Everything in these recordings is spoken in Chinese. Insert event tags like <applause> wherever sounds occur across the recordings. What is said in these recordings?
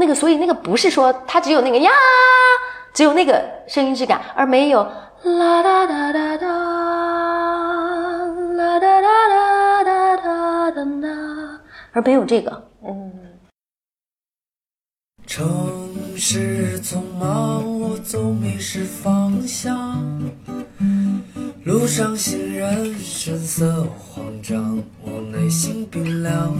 那个，所以那个不是说它只有那个呀，只有那个声音质感，而没有啦哒哒哒哒啦哒哒哒哒哒哒哒，而没有这个。嗯。城市匆忙，我总迷失方向。路上行人神色慌张，我内心冰凉。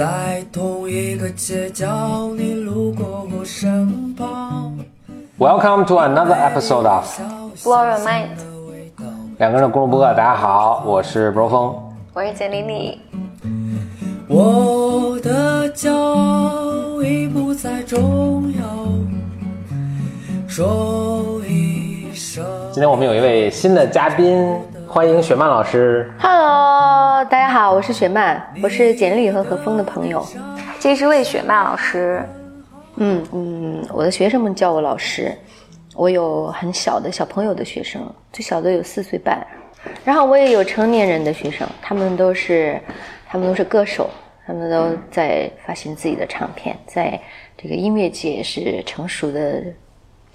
在同一个街角，你路过我身旁。Welcome to another episode of Blow Your Mind。两个人的公路播客，大家好，我是 Bro 峰，我是简丽丽。我的骄傲已不再重要。说一声。今天我们有一位新的嘉宾，欢迎雪曼老师。Hello，大家好，我是雪曼，我是简丽和何峰的朋友。这是魏雪曼老师。嗯嗯，我的学生们叫我老师。我有很小的小朋友的学生，最小的有四岁半。然后我也有成年人的学生，他们都是。他们都是歌手，他们都在发行自己的唱片，在这个音乐界是成熟的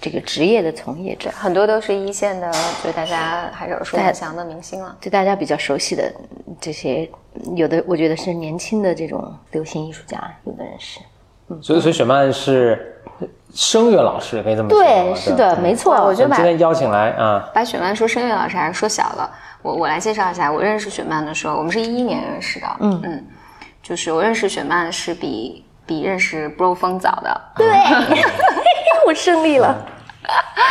这个职业的从业者，很多都是一线的，就大家还是耳熟能详的明星了。就大家比较熟悉的这些，有的我觉得是年轻的这种流行艺术家，有的人是。嗯，所以所以雪曼是声乐老师，可以这么说。对，是的，没错。我觉得今天邀请来啊，把雪曼说声乐老师还是说小了。我我来介绍一下，我认识雪曼的时候，我们是一一年认识的。嗯嗯，就是我认识雪曼是比比认识 Bro 风早的。对，<laughs> 我胜利了。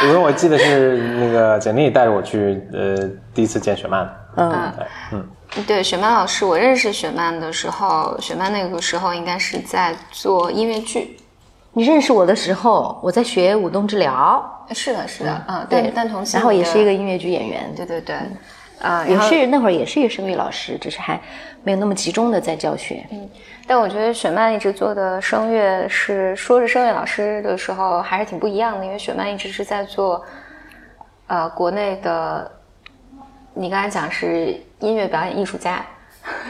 因为我记得是那个简历带着我去，呃，第一次见雪曼。嗯嗯，对，雪曼老师，我认识雪曼的时候，雪曼那个时候应该是在做音乐剧。你认识我的时候，我在学舞动治疗。是的，是的，嗯，对，但同时，然后也是一个音乐剧演员。对对对。啊，也是那会儿也是一个声乐老师，只是还没有那么集中的在教学。嗯，但我觉得雪曼一直做的声乐是说是声乐老师的时候还是挺不一样的，因为雪曼一直是在做，呃，国内的，你刚才讲是音乐表演艺术家。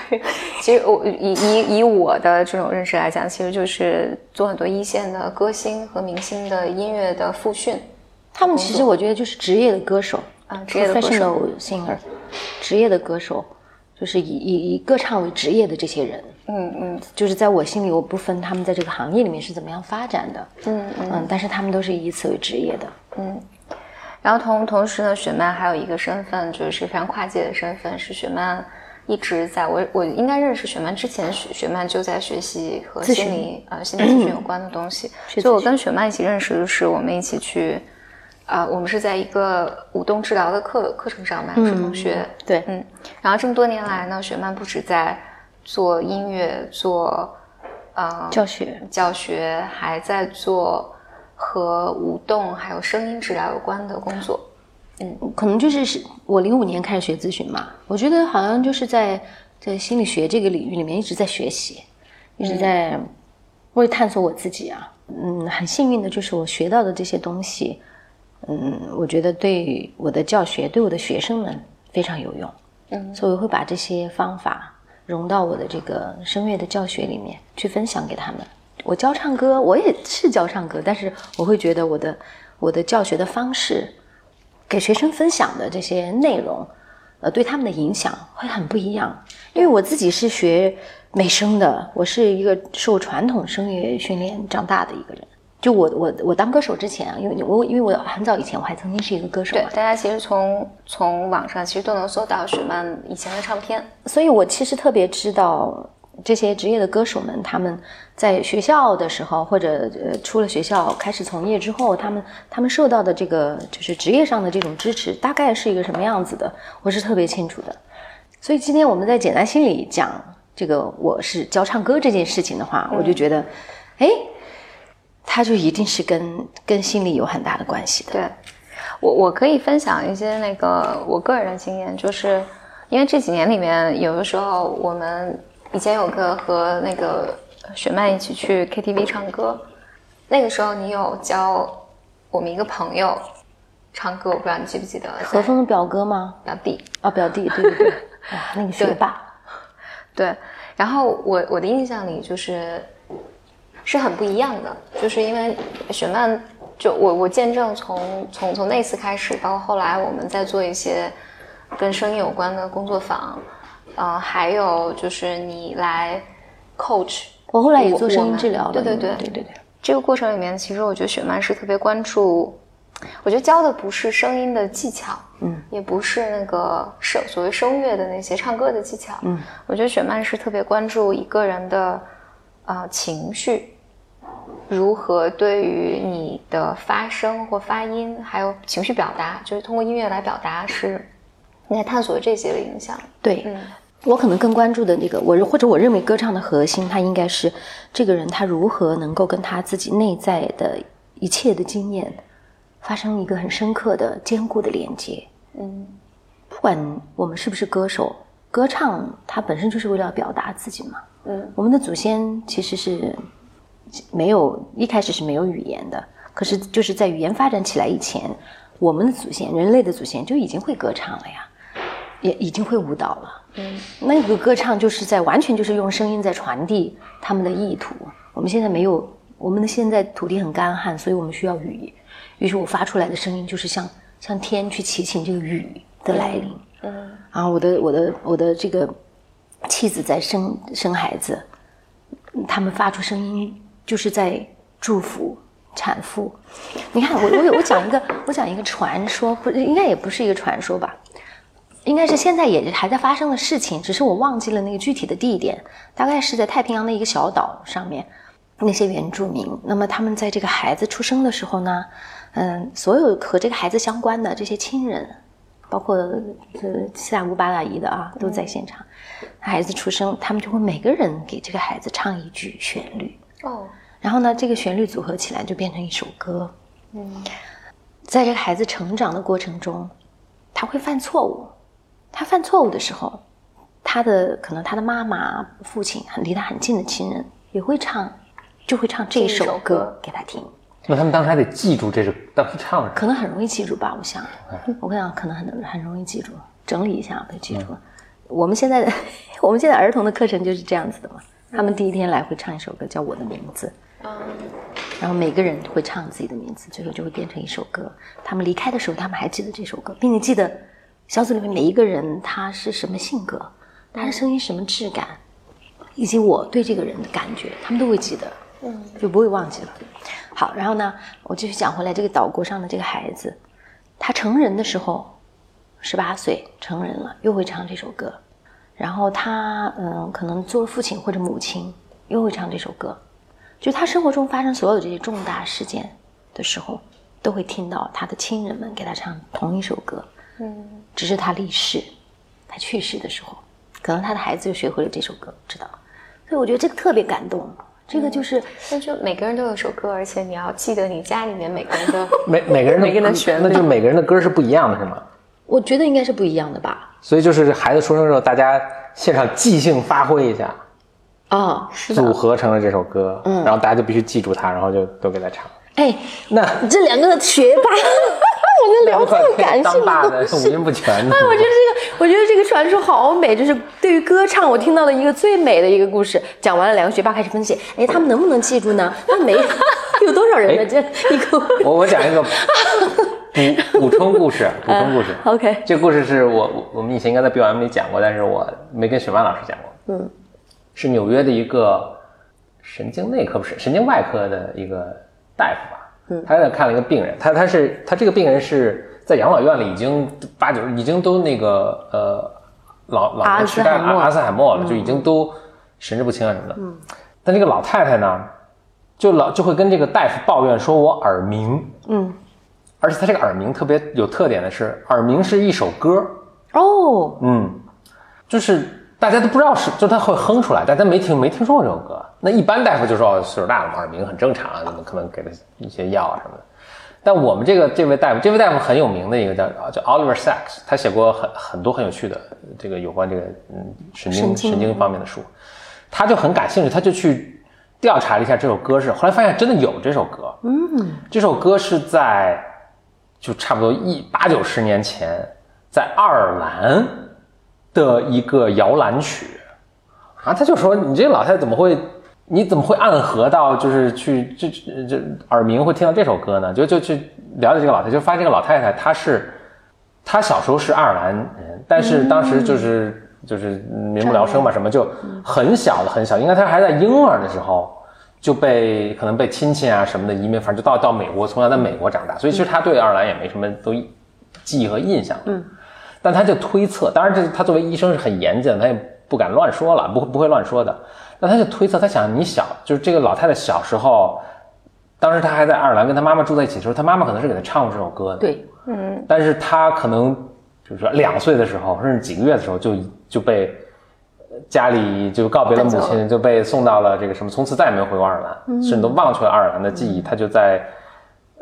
<laughs> 其实我以以以我的这种认识来讲，其实就是做很多一线的歌星和明星的音乐的复训。他们其实我觉得就是职业的歌手。啊，职业的歌手，singer，职业的歌手，就是以以以歌唱为职业的这些人，嗯嗯，就是在我心里，我不分他们在这个行业里面是怎么样发展的，嗯嗯，但是他们都是以此为职业的，嗯。然后同同时呢，雪曼还有一个身份，就是非常跨界的身份，是雪曼一直在我我应该认识雪曼之前，雪雪曼就在学习和心理呃心理咨询有关的东西，所以我跟雪曼一起认识的是我们一起去。啊，我们是在一个舞动治疗的课课程上嘛，是同学。对，嗯。然后这么多年来呢，雪曼不止在做音乐、做呃教学、教学，还在做和舞动还有声音治疗有关的工作。嗯，可能就是是我零五年开始学咨询嘛，我觉得好像就是在在心理学这个领域里面一直在学习，一直在为探索我自己啊。嗯，很幸运的就是我学到的这些东西。嗯，我觉得对我的教学，对我的学生们非常有用。嗯，所以我会把这些方法融到我的这个声乐的教学里面去分享给他们。我教唱歌，我也是教唱歌，但是我会觉得我的我的教学的方式，给学生分享的这些内容，呃，对他们的影响会很不一样。因为我自己是学美声的，我是一个受传统声乐训练长大的一个人。就我我我当歌手之前啊，因为我因为我很早以前我还曾经是一个歌手。对，大家其实从从网上其实都能搜到雪曼以前的唱片，所以我其实特别知道这些职业的歌手们，他们在学校的时候或者呃出了学校开始从业之后，他们他们受到的这个就是职业上的这种支持，大概是一个什么样子的，我是特别清楚的。所以今天我们在简单心里讲这个我是教唱歌这件事情的话，我就觉得，哎。他就一定是跟跟心理有很大的关系的。对，我我可以分享一些那个我个人的经验，就是因为这几年里面，有的时候我们以前有个和那个雪曼一起去 KTV 唱歌，那个时候你有教我们一个朋友唱歌，我不知道你记不记得？何峰的表哥吗？表弟啊，表弟，对对对，啊，<laughs> 那个学霸，对。然后我我的印象里就是是很不一样的，就是因为雪曼，就我我见证从从从那次开始，包括后来我们在做一些跟声音有关的工作坊，呃，还有就是你来 coach，我后来也做声音治疗了，对对对对对对。这个过程里面，其实我觉得雪曼是特别关注，我觉得教的不是声音的技巧，嗯，也不是那个声所谓声乐的那些唱歌的技巧，嗯，我觉得雪曼是特别关注一个人的呃情绪，如何对于你的发声或发音，还有情绪表达，就是通过音乐来表达，是你在探索这些的影响，对，嗯我可能更关注的那个，我或者我认为歌唱的核心，它应该是这个人他如何能够跟他自己内在的一切的经验发生一个很深刻的、坚固的连接。嗯不管我们是不是歌手，歌唱它本身就是为了表达自己嘛。嗯我们的祖先其实是没有一开始是没有语言的，可是就是在语言发展起来以前，我们的祖先，人类的祖先就已经会歌唱了呀，也已经会舞蹈了。嗯那个歌唱就是在完全就是用声音在传递他们的意图。我们现在没有，我们的现在土地很干旱，所以我们需要雨。于是我发出来的声音就是像向天去祈请这个雨的来临。嗯然后我的我的我的这个妻子在生生孩子，他们发出声音就是在祝福产妇。你看，我我我讲一个我讲一个传说，不应该也不是一个传说吧？应该是现在也还在发生的事情，只是我忘记了那个具体的地点，大概是在太平洋的一个小岛上面，那些原住民，那么他们在这个孩子出生的时候呢，嗯，所有和这个孩子相关的这些亲人，包括呃七大姑八大姨的啊，都在现场。孩子出生，他们就会每个人给这个孩子唱一句旋律，哦然后呢，这个旋律组合起来就变成一首歌。嗯在这个孩子成长的过程中，他会犯错误。他犯错误的时候，他的可能他的妈妈、父亲很离他很近的亲人也会唱，就会唱这一首首歌歌给他听。那他们当时还得记住这是当时唱什么。可能很容易记住吧，我想，我跟你讲，可能很很容易记住，整理一下就记住了。我们现在的 <laughs> 我们现在儿童的课程就是这样子的嘛，他们第一天来会唱一首歌叫《我的名字》，然后每个人会唱自己的名字，最后就会变成一首歌。他们离开的时候，他们还记得这首歌，并且记得小组里面每一个人他是什么性格，他的声音什么质感，以及我对这个人的感觉，他们都会记得，嗯就不会忘记了。好，然后呢，我继续讲回来，这个岛国上的这个孩子，他成人的时候，十八岁成人了，又会唱这首歌。然后他嗯，可能做了父亲或者母亲，又会唱这首歌。就他生活中发生所有这些重大事件的时候，都会听到他的亲人们给他唱同一首歌。嗯只是他离世，他去世的时候，可能他的孩子就学会了这首歌，知道。所以我觉得这个特别感动。这个就是那就每个人都有首歌，而且你要记得你家里面每个人的 <laughs> 每每个人的每个人的旋律那就是每个人的歌是不一样的，是吗？我觉得应该是不一样的吧。所以就是孩子出生之后，大家现场即兴发挥一下，哦，是组。合成了这首歌，嗯然后大家就必须记住它，然后就都给他唱。哎，那这两个学霸，<laughs> 我能聊这么感性当爸的的五音不全的，哎，我觉得这个，我觉得这个传说好美，就是对于歌唱，我听到了一个最美的一个故事。讲完了，两个学霸开始分析，哎，他们能不能记住呢？他们没 <laughs> 有多少人呢？这一个我我讲一个 <laughs> 补补充故事，补充故事。OK，这个故事是我我我们以前应该在 BOM 里讲过，但是我没跟雪曼老师讲过。嗯，是纽约的一个神经内科不是神经外科的一个大夫吧？嗯，他在看了一个病人，他他是他这个病人是在养老院里已经八九已经都那个呃老老痴呆阿阿兹海默了，就已经都神志不清啊什么的。嗯，但这个老太太呢，就老就会跟这个大夫抱怨说，我耳鸣。嗯，而且他这个耳鸣特别有特点的是，耳鸣是一首歌，哦，嗯，就是大家都不知道是，就他会哼出来，大家没听没听说过这首歌。那一般大夫就说哦，岁数大了，耳鸣很正常啊，可能给他一些药啊什么的。但我们这个这位大夫，这位大夫很有名的一个叫叫 Oliver Sacks，他写过很很多很有趣的这个有关这个嗯神经神经神经方面的书，他就很感兴趣，他就去调查了一下这首歌是，后来发现真的有这首歌，嗯，这首歌是在就差不多一八九十年前，在爱尔兰的一个摇篮曲，啊，他就说你这个老太太怎么会，你怎么会暗合到就是去这这这耳鸣会听到这首歌呢？就就去了解这个老太太，就发现这个老太太她是，她小时候是爱尔兰人，但是当时就是、就是民不聊生嘛，什么就很小的很小，应该她还在婴儿的时候。就被可能被亲戚啊什么的移民，反正就到到美国，从小在美国长大，所以其实他对爱尔兰也没什么都记忆和印象。嗯，但他就推测，当然这他作为医生是很严谨的，他也不敢乱说了，不会不会乱说的。那他就推测，他想你小就是这个老太太小时候，当时她还在爱尔兰跟她妈妈住在一起的时候，她妈妈可能是给她唱过这首歌的。对，嗯但是她可能就是说两岁的时候，甚至几个月的时候就就被呃家里就告别了母亲，就被送到了这个什么，从此再也没有回过爱尔兰，甚至都忘却了爱尔兰的记忆。他就在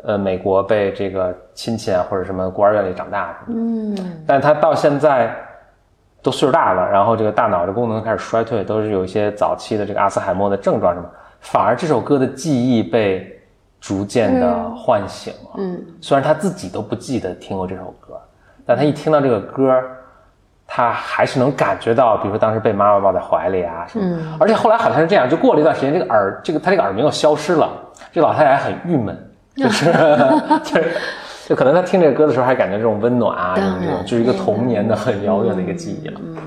呃美国被这个亲戚啊或者什么孤儿院里长大的。嗯，但他到现在都岁数大了，然后这个大脑的功能开始衰退，都是有一些早期的这个阿兹海默的症状什么，反而这首歌的记忆被逐渐的唤醒了。嗯，虽然他自己都不记得听过这首歌，但他一听到这个歌，他还是能感觉到，比如说当时被妈妈抱在怀里啊什么。而且后来好像是这样，就过了一段时间，这个耳这个他这个耳鸣又消失了，这老太太还很郁闷，就 <laughs> 是就是。<laughs> 就可能她听这个歌的时候，还感觉这种温暖啊，这种，就是一个童年的很遥远的一个记忆了。嗯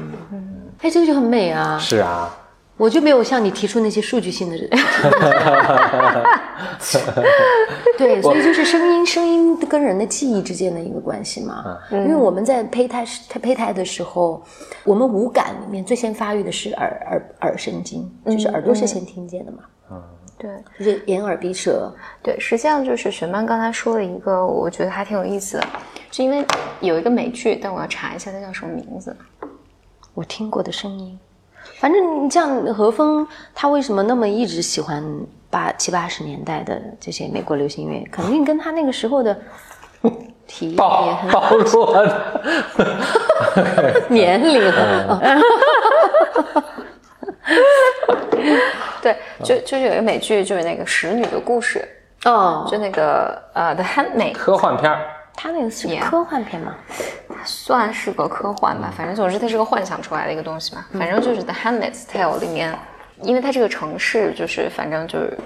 哎，这个就很美啊！是啊，我就没有向你提出那些数据性的人。<laughs> 对，所以就是声音，声音跟人的记忆之间的一个关系嘛。因为我们在胚胎胚胎的时候，我们五感里面最先发育的是耳耳耳神经，就是耳朵是先听见的嘛，对就是眼耳鼻舌。对，实际上就是雪曼刚才说了一个，我觉得还挺有意思的，是因为有一个美剧，但我要查一下它叫什么名字。我听过的声音。反正你像何峰，他为什么那么一直喜欢八七八十年代的这些美国流行音乐，肯定跟他那个时候的 <laughs> 体验也暴很暴。<laughs> 年龄啊。<laughs> 对，就就是有一个美剧，就是那个《使女的故事哦》，，就那个呃《The Handmaid》，科幻片儿，他那个是科幻片嘛？算是个科幻吧，反正总之它是个幻想出来的一个东西嘛。反正就是《The Handmaid's Tale》里面，因为它这个城市就是反正就是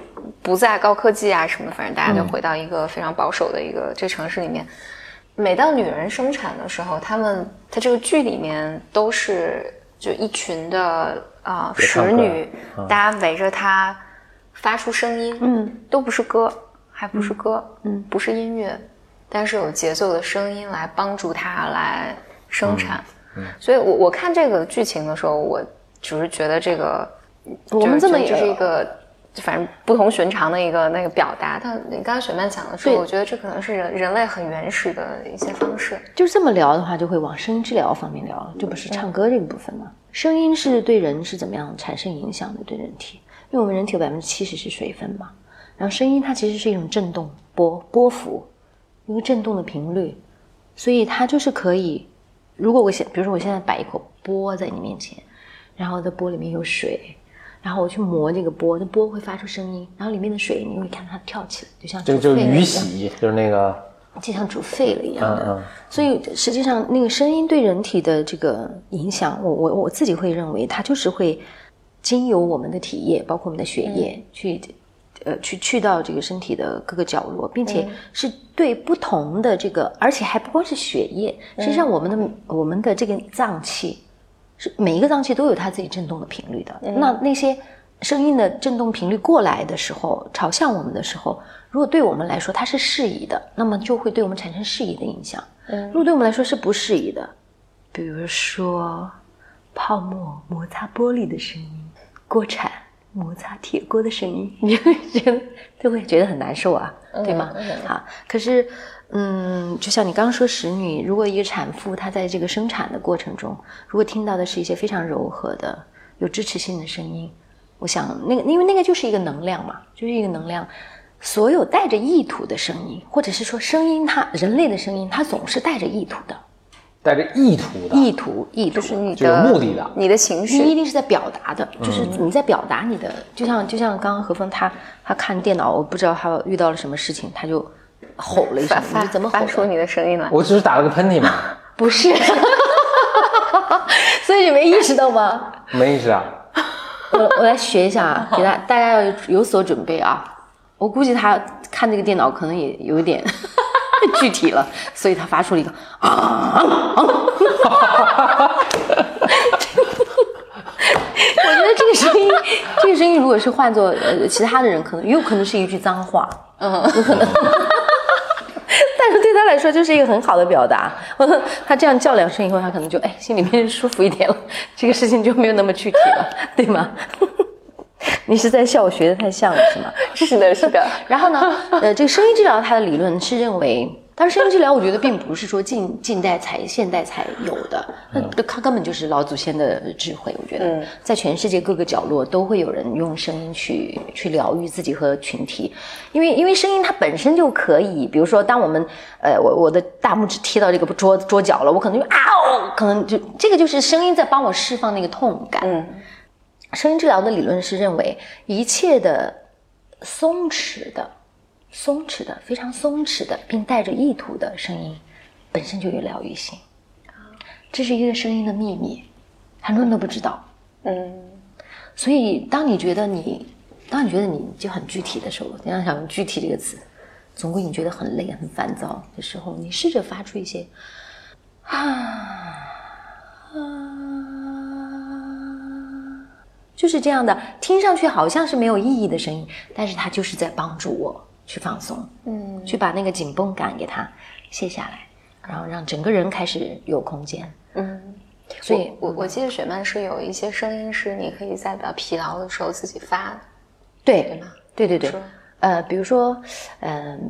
不在高科技啊什么，反正大家就回到一个非常保守的一个这城市里面。每当女人生产的时候，他们它这个剧里面都是就一群的啊、使女，大家围着她发出声音，嗯，都不是歌，还不是歌，嗯，不是音乐，但是有节奏的声音来帮助它来生产。所以我我看这个剧情的时候，我只是觉得这个我们这么也是一个。反正不同寻常的一个那个表达，但你刚才雪曼讲的时候，我觉得这可能是人人类很原始的一些方式。就是这么聊的话，就会往声音治疗方面聊，就不是唱歌这个部分嘛。声音是对人是怎么样产生影响的？对人体，因为我们人体有百分之七十是水分嘛，然后声音它其实是一种振动波波幅，一个震动的频率，所以它就是可以。如果我现，比如说我现在摆一口钵在你面前，然后在钵里面有水，然后我去磨这个钵，那钵会发出声音，然后里面的水你会看它跳起来，就像这个就是鱼洗，就是那个就像煮沸了一样的。嗯嗯所以实际上，那个声音对人体的这个影响，我我我自己会认为，它就是会经由我们的体液，包括我们的血液，去呃去去到这个身体的各个角落，并且是对不同的这个，而且还不光是血液，实际上我们的、我们的这个脏器是每一个脏器都有它自己振动的频率的。那那些声音的振动频率过来的时候，朝向我们的时候，如果对我们来说它是适宜的，那么就会对我们产生适宜的影响。如果对我们来说是不适宜的，比如说泡沫摩擦玻璃的声音，锅铲摩擦铁锅的声音，<laughs> 你就会觉得就会觉得很难受啊，对吗？好，可是。嗯，就像你刚刚说，使女，如果一个产妇她在这个生产的过程中，如果听到的是一些非常柔和的、有支持性的声音，我想那个，因为那个就是一个能量嘛，就是一个能量。所有带着意图的声音，或者是说声音它，人类的声音，它总是带着意图的，带着意图的，意图，意图，就是你就有的目的的你的情绪你一，定是在表达的，就是你在表达你的，就像就像刚刚何峰他他看电脑，我不知道他遇到了什么事情，他就吼了一声发，你怎么？发出你的声音来？我只是打了个喷嚏嘛，<laughs> 不是，<laughs> 所以你没意识到吗？<laughs> 没意识啊。我我来学一下啊，给大大家要有所准备啊。我估计他看这个电脑可能也有一点具体了，所以他发出了一个啊。<laughs> 我觉得这个声音，<laughs> 这个声音如果是换作呃其他的人，可能也有可能是一句脏话，嗯，有可能。<laughs> 但是对他来说就是一个很好的表达。他这样叫两声以后，他可能就哎心里面舒服一点了，这个事情就没有那么具体了，对吗？<laughs> 你是在笑我学的太像了是吗？<laughs> 是的，是的。<laughs> 然后呢，呃，这个声音治疗它的理论是认为。但是声音治疗，我觉得并不是说近近代才、现代才有的，那它根本就是老祖先的智慧。我觉得，在全世界各个角落都会有人用声音去去疗愈自己和群体，因为因为声音它本身就可以，比如说，当我们呃，我我的大拇指踢到这个桌桌角了，我可能就啊哦，可能就这个就是声音在帮我释放那个痛感。嗯，声音治疗的理论是认为一切的松弛的。松弛的，非常松弛的，并带着意图的声音，本身就有疗愈性。这是一个声音的秘密，很多人都不知道。嗯，所以当你觉得你，当你觉得你就很具体的时候，你要想用“具体”这个词，总归你觉得很累、很烦躁的时候，你试着发出一些啊 <sighs> 啊，就是这样的，听上去好像是没有意义的声音，但是它就是在帮助我。去放松，嗯，去把那个紧绷感给它卸下来，然后让整个人开始有空间，嗯。所以，我我记得雪曼是有一些声音是你可以在比较疲劳的时候自己发的，对对吗？对对对，呃，比如说，嗯，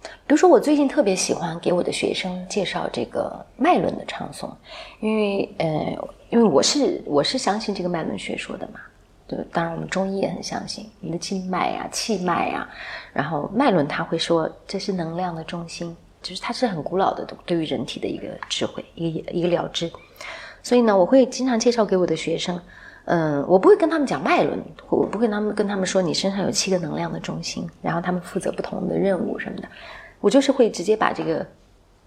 比如说我最近特别喜欢给我的学生介绍这个脉轮的唱诵，因为呃，因为我是我是相信这个脉轮学说的嘛。对，当然我们中医也很相信你的经脉呀、气脉呀，然后脉轮他会说这是能量的中心，就是它是很古老的对于人体的一个智慧，一个一个了知。所以呢，我会经常介绍给我的学生，嗯，我不会跟他们讲脉轮，我不会跟他们跟他们说你身上有七个能量的中心，然后他们负责不同的任务什么的，我就是会直接把这个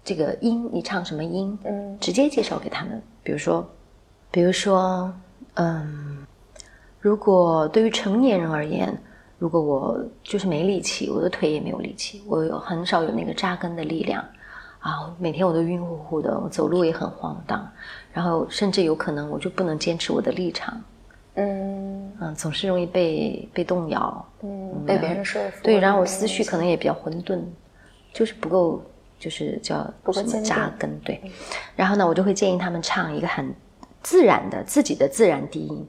这个音你唱什么音，嗯，直接介绍给他们，比如说，比如说，嗯。如果对于成年人而言，如果我就是没力气，我的腿也没有力气，我有很少有那个扎根的力量，啊，每天我都晕乎乎的，我走路也很晃荡，然后甚至有可能我就不能坚持我的立场，嗯嗯，总是容易被被动摇，嗯，被别人说服，对，然后我思绪可能也比较混沌，就是不够，就是叫什么扎根，对，然后呢，我就会建议他们唱一个很自然的自己的自然低音。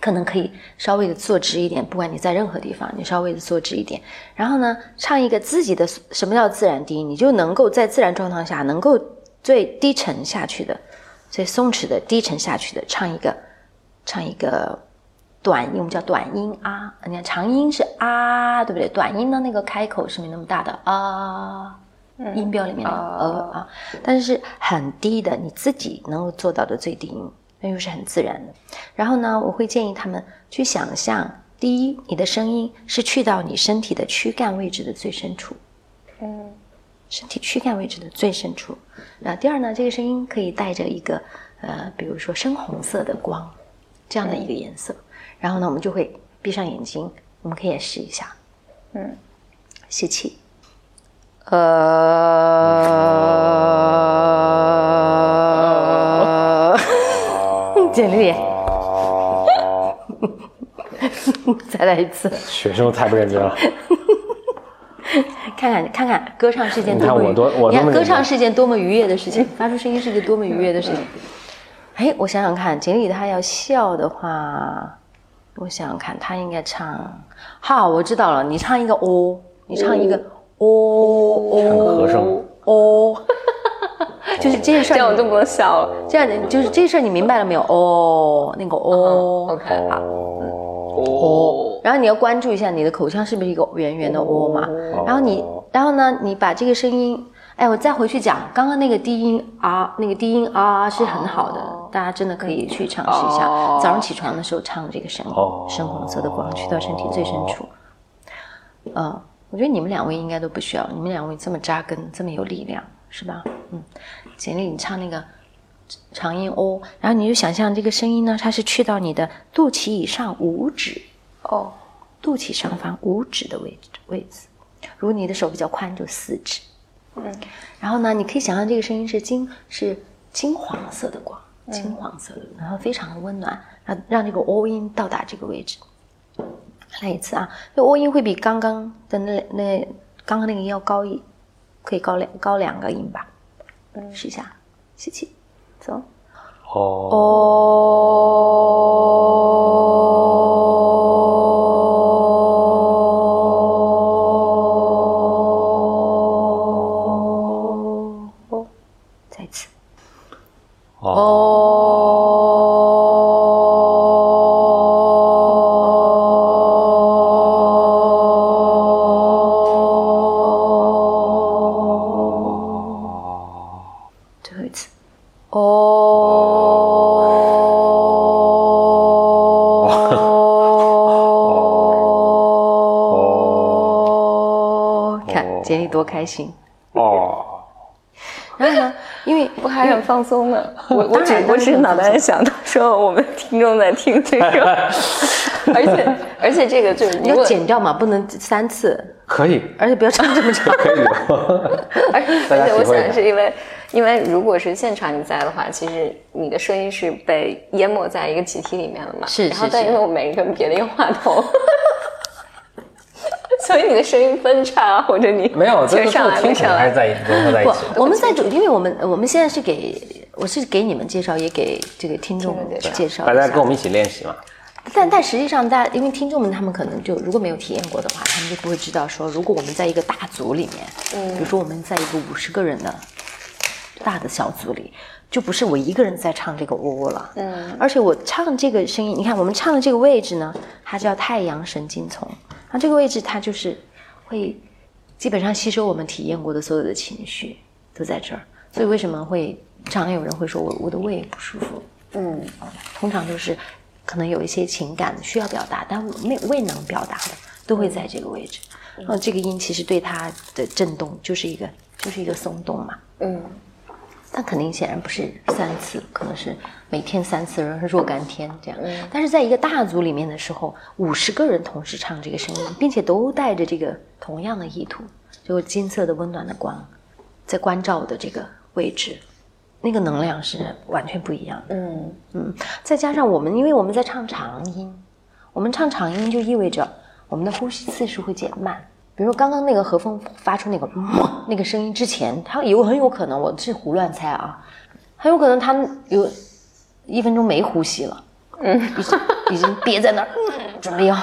可能可以稍微的坐直一点，不管你在任何地方，你稍微的坐直一点。然后呢，唱一个自己的什么叫自然低音，你就能够在自然状态下，能够最低沉下去的，最松弛的低沉下去的，唱一个，唱一个短音，我们叫短音啊。你看长音是啊，对不对？短音的那个开口是没那么大的啊，音标里面的呃啊，但是是很低的，你自己能够做到的最低音。那又是很自然的。然后呢，我会建议他们去想象：第一，你的声音是去到你身体的躯干位置的最深处，嗯，身体躯干位置的最深处。然后第二呢，这个声音可以带着一个呃，比如说深红色的光，这样的一个颜色。然后呢，我们就会闭上眼睛，我们可以也试一下，嗯，吸气，呃。<laughs> 简历，<laughs> 再来一次。学生太不认真了。看 <laughs> 看看看，歌唱是件多么……你看我多我多么歌唱是件多么愉悦的事情，发出声音是件多么愉悦的事情。哎，我想想看，锦鲤他要笑的话，我想想看，他应该唱。好，我知道了，你唱一个哦，你唱一个哦哦和声哦。<laughs> 就是这件事儿，这样我就不能笑了。这样就是这事儿，你明白了没有？哦，那个哦，OK，好，哦。然后你要关注一下你的口腔是不是一个圆圆的哦嘛？然后你，然后呢，你把这个声音，哎，我再回去讲，刚刚那个低音啊，那个低音啊是很好的，大家真的可以去尝试一下。早上起床的时候唱这个声音，深黄色的光去到身体最深处。嗯，我觉得你们两位应该都不需要，你们两位这么扎根，这么有力量。是吧？嗯，简历，你唱那个，长音 o，然后你就想象这个声音呢，它是去到你的肚脐以上五指，哦，肚脐上方五指的位置位置。如果你的手比较宽，就四指。嗯，然后呢，你可以想象这个声音是金是金黄色的光，金黄色的，然后非常的温暖，让让这个 o 音到达这个位置。来一次啊，这 o 音会比刚刚的那那刚刚那个音要高一，可以高两高两个音吧。嗯，试一下，吸气，走。哦，哦，开心。哦，然后呢，因为不还很放松呢。我我只我只是脑袋想到说我们听众在听这个，<laughs> 而且而且这个就是你要剪掉嘛，不能三次，可以，而且不要唱这么长。<laughs> 可以的。而而且我想是因为，因为如果是现场你在的话，其实你的声音是被淹没在一个集体里面了嘛。是然后是是但因为我每个人别的一个话筒，所以你的声音分叉 <laughs> 或者你没有，这个这上来听。起来还是在融合在一起。不，我们在主，因为我们我们现在是给我是给你们介绍，也给这个听众听众介绍大家跟我们一起练习嘛。但但实际上，大家因为听众们他们可能就如果没有体验过的话，他们就不会知道说，如果我们在一个大组里面，嗯，比如说我们在一个五十个人的大的小组里，就不是我一个人在唱这个喔喔了，嗯，而且我唱这个声音，你看我们唱的这个位置呢，它叫太阳神经丛，那这个位置它就是会基本上吸收我们体验过的所有的情绪都在这儿，所以为什么会常常有人会说我我的胃不舒服，嗯，通常就是可能有一些情感需要表达，但没未能表达的，都会在这个位置。然后这个音其实对它的震动就是一个就是一个松动嘛，嗯，但肯定显然不是三次，可能是每天三次，然后若干天这样。但是在一个大组里面的时候，五十个人同时唱这个声音，并且都带着这个同样的意图，就金色的温暖的光，在关照的这个位置，那个能量是完全不一样的。嗯嗯，再加上我们，因为我们在唱长音，我们唱长音就意味着我们的呼吸次数会减慢。比如说刚刚那个何峰发出那个嗯那个声音之前，他有很有可能，我是胡乱猜啊，很有可能他有一分钟没呼吸了，嗯，已经已经憋在那儿，嗯，准备要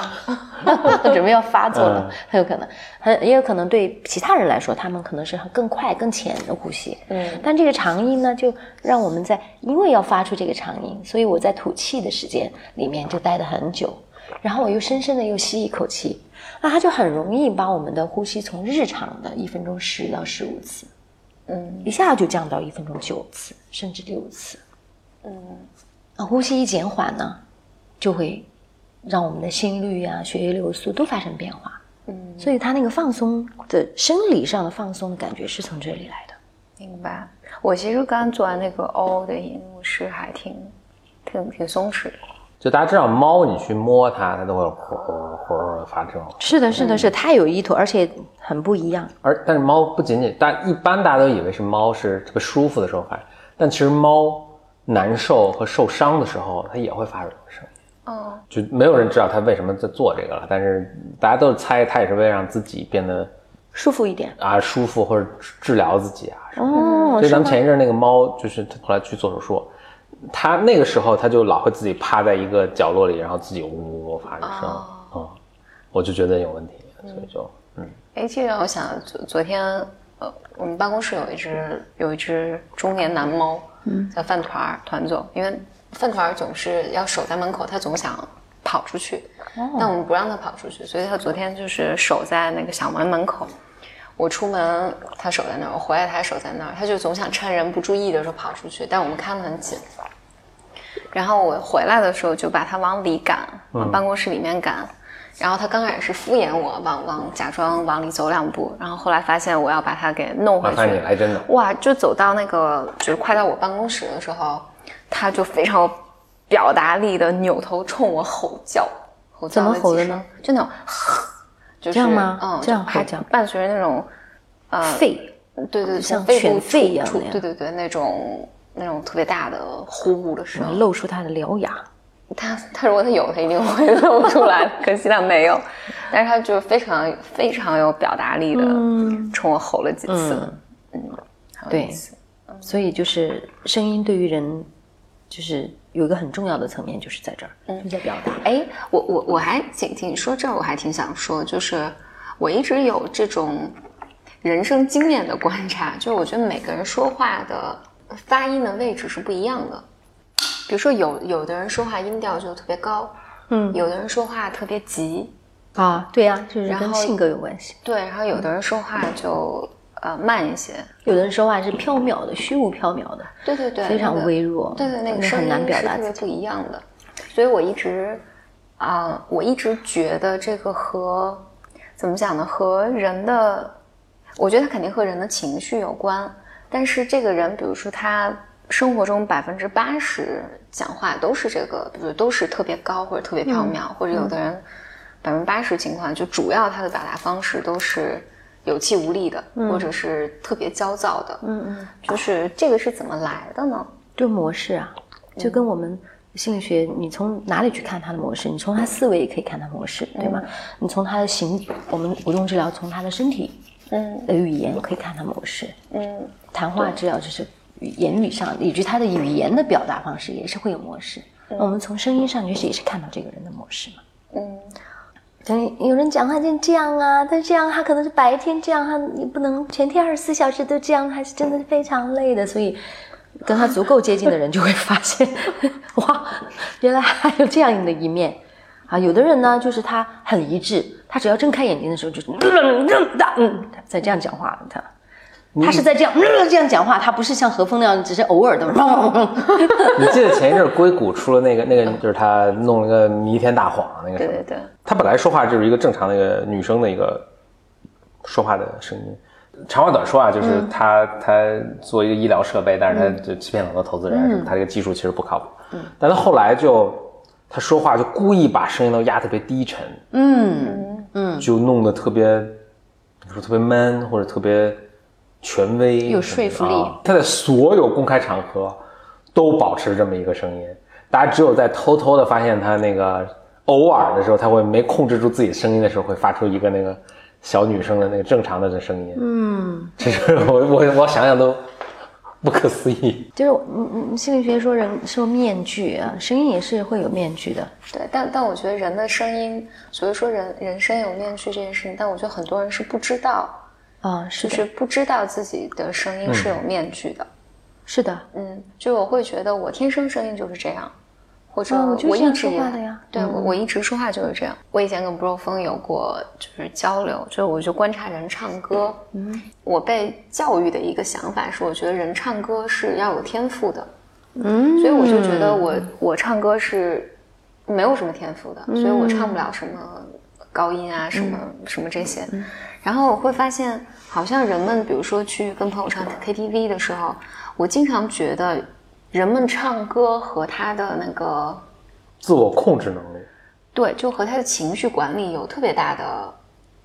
<laughs> 准备要发作了，很有可能，很也有可能对其他人来说，他们可能是更快更浅的呼吸，嗯，但这个长音呢，就让我们在因为要发出这个长音，所以我在吐气的时间里面就待得很久，然后我又深深的又吸一口气，那它就很容易把我们的呼吸从日常的一分钟十到十五次，嗯，一下就降到一分钟九次甚至六次，嗯，那呼吸一减缓呢，就会让我们的心率啊、血液流速都发生变化，嗯，所以它那个放松的生理上的放松的感觉是从这里来的。明白。我其实刚做完那个 O 的音，我是还挺挺挺松弛的。就大家知道猫，你去摸它，它都会呼呼发这种。是的，是的，是它有意图，而且很不一样。而但是猫不仅仅，大一般大家都以为是猫是这个舒服的时候发，但其实猫难受和受伤的时候，它也会发出这种声音。哦，就没有人知道它为什么在做这个了，但是大家都猜它也是为了让自己变得舒服一点啊舒服或者治治疗自己啊什么的。哦所以咱们前一阵那个猫，就是后来去做手术，它那个时候他就老会自己趴在一个角落里，然后自己呜呜呜发出声，嗯，我就觉得有问题，所以就嗯哎，这让我想昨昨天，呃，我们办公室有一只有一只中年男猫，嗯，叫饭团儿团总，因为饭团儿总是要守在门口，他总想跑出去，但我们不让他跑出去，所以他昨天就是守在那个小门门口。我出门，他守在那儿；我回来，他守在那儿。他就总想趁人不注意的时候跑出去，但我们看得很紧。然后我回来的时候就把他往里赶，往办公室里面赶。然后他刚开始是敷衍我，往往假装往里走两步，然后后来发现我要把他给弄回麻烦你去，来真的。哇，就走到那个就是快到我办公室的时候，他就非常有表达力的扭头冲我吼叫，吼叫怎么吼的呢？就那种，就是这样吗嗯，这样就还吼叫伴随着那种，呃，肺对对，像肺部犬吠一样对对对，那种那种特别大的呼噜的声音。露出他的獠牙。他他如果他有，他一定会露出来，可惜他没有。<laughs> 但是他就是非常非常有表达力的，冲我吼了几次，嗯，对所以就是声音对于人，就是有一个很重要的层面，就是在这儿，就在表达。哎，我我我还挺挺说这儿，我还挺想说，就是我一直有这种人生经验的观察，就是我觉得每个人说话的发音的位置是不一样的。比如说有有的人说话音调就特别高，嗯有的人说话特别急，啊，对呀、就是跟性格有关系。对，然后有的人说话就呃慢一些，有的人说话是飘渺的，虚无缥缈的，对对对，非常那个微弱，对对，那个声音很难表达自己。是特别不一样的。所以我一直啊、我一直觉得这个和怎么讲呢？和人的，我觉得它肯定和人的情绪有关。但是这个人，比如说他生活中百分之八十讲话都是这个，比如说都是特别高或者特别缥缈，或者有的人百分之八十情况就主要他的表达方式都是有气无力的，或者是特别焦躁的。嗯嗯，就是这个是怎么来的呢？就模式啊，就跟我们心理学，你从哪里去看他的模式？你从他思维也可以看他模式，对吗？你从他的行，我们无动治疗从他的身体嗯的语言可以看他模式。嗯谈话治疗就是语言语上，以及他的语言的表达方式也是会有模式。那我们从声音上就是也是看到这个人的模式嘛。嗯等有人讲话就这样啊，他这样他可能是白天这样，他你不能全天二十四小时都这样，还是真的是非常累的。所以跟他足够接近的人就会发现，<laughs> 哇，原来还有这样的一面啊。有的人呢，就是他很一致，他只要睁开眼睛的时候就是嗯嗯嗯，在这样讲话，他。他是在这样、嗯、这样讲话，他不是像何峰那样，只是偶尔的。<laughs> 你记得前一阵儿硅谷出了那个那个，就是他弄了个弥天大谎那个什么对对对，他本来说话就是一个正常的一个女生的一个说话的声音。长话短说啊，就是他、他做一个医疗设备，但是他就欺骗很多投资人，他这个技术其实不靠谱。嗯，但他后来就他说话就故意把声音都压特别低沉，嗯嗯，就弄得特别，你说特别 man 或者特别权威，有说服力。啊他在所有公开场合都保持这么一个声音，大家只有在偷偷的发现他那个偶尔的时候，他会没控制住自己声音的时候，会发出一个那个小女生的那个正常的这声音。嗯，这是我我我想想都不可思议。<laughs> 就是嗯嗯，心理学说人是有面具啊，声音也是会有面具的。对，但但我觉得人的声音，所以说人人生有面具这件事情，但我觉得很多人是不知道，啊，是，就是不知道自己的声音是有面具的。是的，嗯，就我会觉得我天生声音就是这样，或者哦我一直以来说话的呀对我我一直说话就是这样。我以前跟 Bro 峰有过就是交流，就是我就观察人唱歌，嗯，我被教育的一个想法是，我觉得人唱歌是要有天赋的，嗯，所以我就觉得我。我唱歌是没有什么天赋的，所以我唱不了什么高音啊，什么什么这些。然后我会发现，好像人们比如说去跟朋友唱 KTV 的时候，我经常觉得人们唱歌和他的那个自我控制能力，对，就和他的情绪管理有特别大的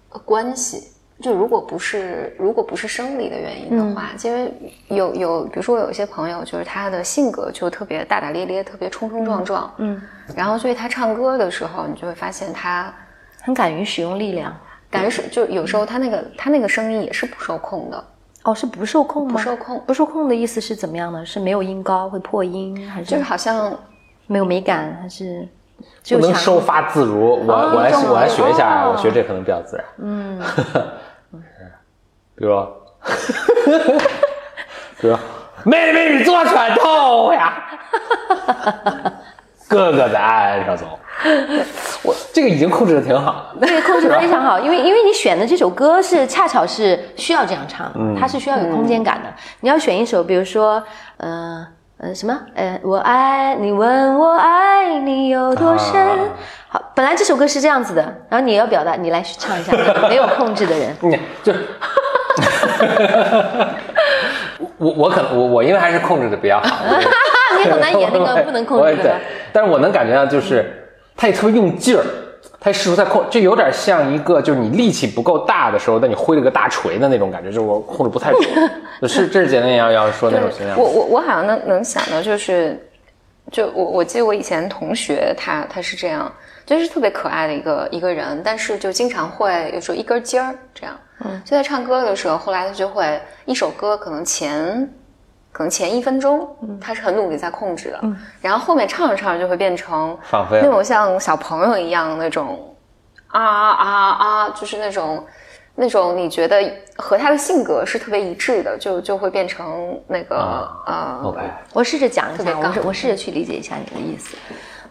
呃关系。就如果不是如果不是生理的原因的话，因为有有，比如说我有一些朋友，就是他的性格就特别大大咧咧，特别冲冲撞撞，嗯，然后所以他唱歌的时候，你就会发现他很敢于使用力量。敢于使就有时候他那个他那个声音也是不受控的，哦，是不受控吗？不受控不受控的意思是怎么样呢？是没有音高，会破音，还是就是好像没有美感，还是就能收发自如。我、我来我来学一下，哦我学这可能比较自然。<laughs> 嗯，比如说，<laughs> 比如说，美美女做拳头呀，哥哥在岸上走。<laughs> 我这个已经控制的挺好的。对，控制的非常好，<laughs> 因为因为你选的这首歌是恰巧是需要这样唱，它是需要有空间感的。你要选一首，比如说，呃，呃什么？呃，我爱你，问我爱你有多深？啊好，本来这首歌是这样子的，然后你要表达，你来唱一下，<laughs> 没有控制的人。你就，我我可能我我因为还是控制的比较好，你很难演那个不能控制对的？但是我能感觉到，就是他也特别用劲儿，他试图在控，就有点像一个就是你力气不够大的时候，但你挥了个大锤的那种感觉，就是我控制不太住。<laughs> 是这是简单要要说那种形象我。我我好像能能想到，就是，就我我记得我以前同学他他是这样，就是特别可爱的一个一个人，但是就经常会有时候一根筋儿这样。嗯，就在唱歌的时候，后来他就会一首歌可能前可能前一分钟，他是很努力在控制的，然后后面唱着唱着就会变成放飞那种像小朋友一样那种啊啊啊，就是那种。那种你觉得和他的性格是特别一致的，就就会变成那个、啊呃我试着讲一下，我我试着去理解一下你的意思。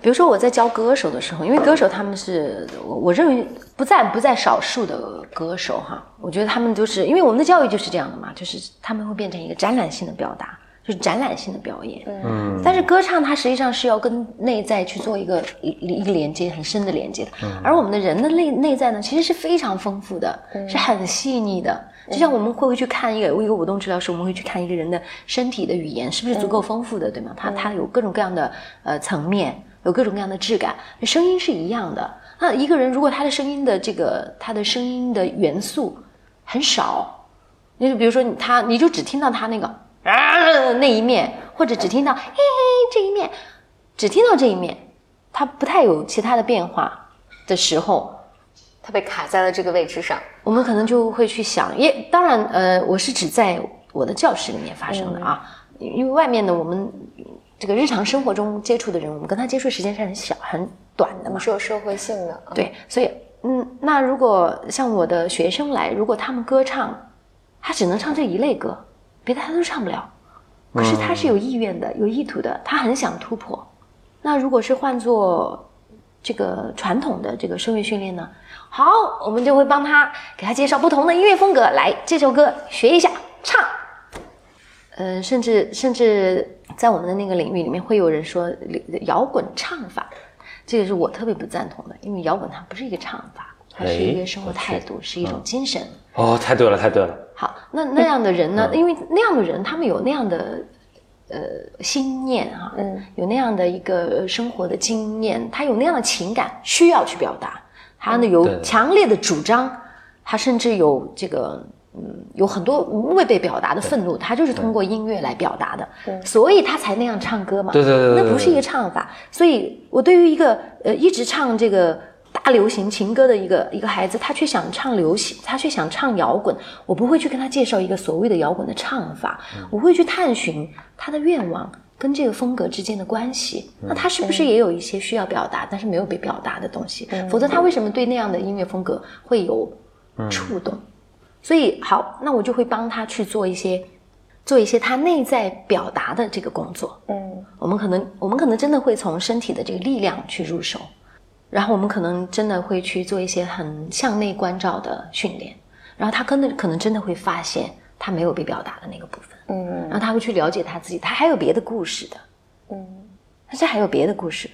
比如说我在教歌手的时候，因为歌手他们是我我认为不在不在少数的歌手哈，我觉得他们就是因为我们的教育就是这样的嘛，就是他们会变成一个展览性的表达，就是展览性的表演。嗯，但是歌唱它实际上是要跟内在去做一个一一个连接，很深的连接的。而我们的人的内内在呢，其实是非常丰富的，是很细腻的。就像我们会不会去看一个，我一个舞动治疗师，我们会去看一个人的身体的语言是不是足够丰富的，对吗？他他有各种各样的呃层面，有各种各样的质感，声音是一样的。那一个人如果他的声音的这个他的声音的元素很少，你就比如说他，你就只听到他那个啊那一面，或者只听到嘿嘿这一面，只听到这一面，他不太有其他的变化的时候，他被卡在了这个位置上。我们可能就会去想，也当然，呃，我是指在我的教室里面发生的啊，因为外面的我们这个日常生活中接触的人，我们跟他接触时间是很小很短的嘛，是有社会性的，嗯，对，所以嗯，那如果像我的学生来，如果他们歌唱，他只能唱这一类歌，别的他都唱不了。可是他是有意愿的，有意图的，他很想突破。那如果是换做这个传统的这个声乐训练呢？好，我们就会帮他给他介绍不同的音乐风格，来这首歌学一下唱。呃，甚至甚至在我们的那个领域里面，会有人说摇滚唱法，这个是我特别不赞同的，因为摇滚它不是一个唱法，它是一个生活态度，是一种精神。哦，太对了，太对了。好，那那样的人呢？因为那样的人，他们有那样的呃心念哈、嗯，有那样的一个生活的经验，他有那样的情感需要去表达，他呢有强烈的主张，他甚至有这个。嗯，有很多未被表达的愤怒，他就是通过音乐来表达的，所以他才那样唱歌嘛。对对对对对那不是一个唱法。所以我对于一个呃一直唱这个大流行情歌的一个一个孩子，他却想唱流行，他却想唱摇滚，我不会去跟他介绍一个所谓的摇滚的唱法，我会去探寻他的愿望跟这个风格之间的关系。那他是不是也有一些需要表达但是没有被表达的东西？否则他为什么对那样的音乐风格会有触动？所以好，那我就会帮他去做一些。做一些他内在表达的这个工作，嗯，我们可能我们可能真的会从身体的这个力量去入手，然后我们可能真的会去做一些很向内关照的训练，然后他可能可能真的会发现他没有被表达的那个部分，嗯。然后他会去了解他自己，他还有别的故事的，嗯，他这还有别的故事。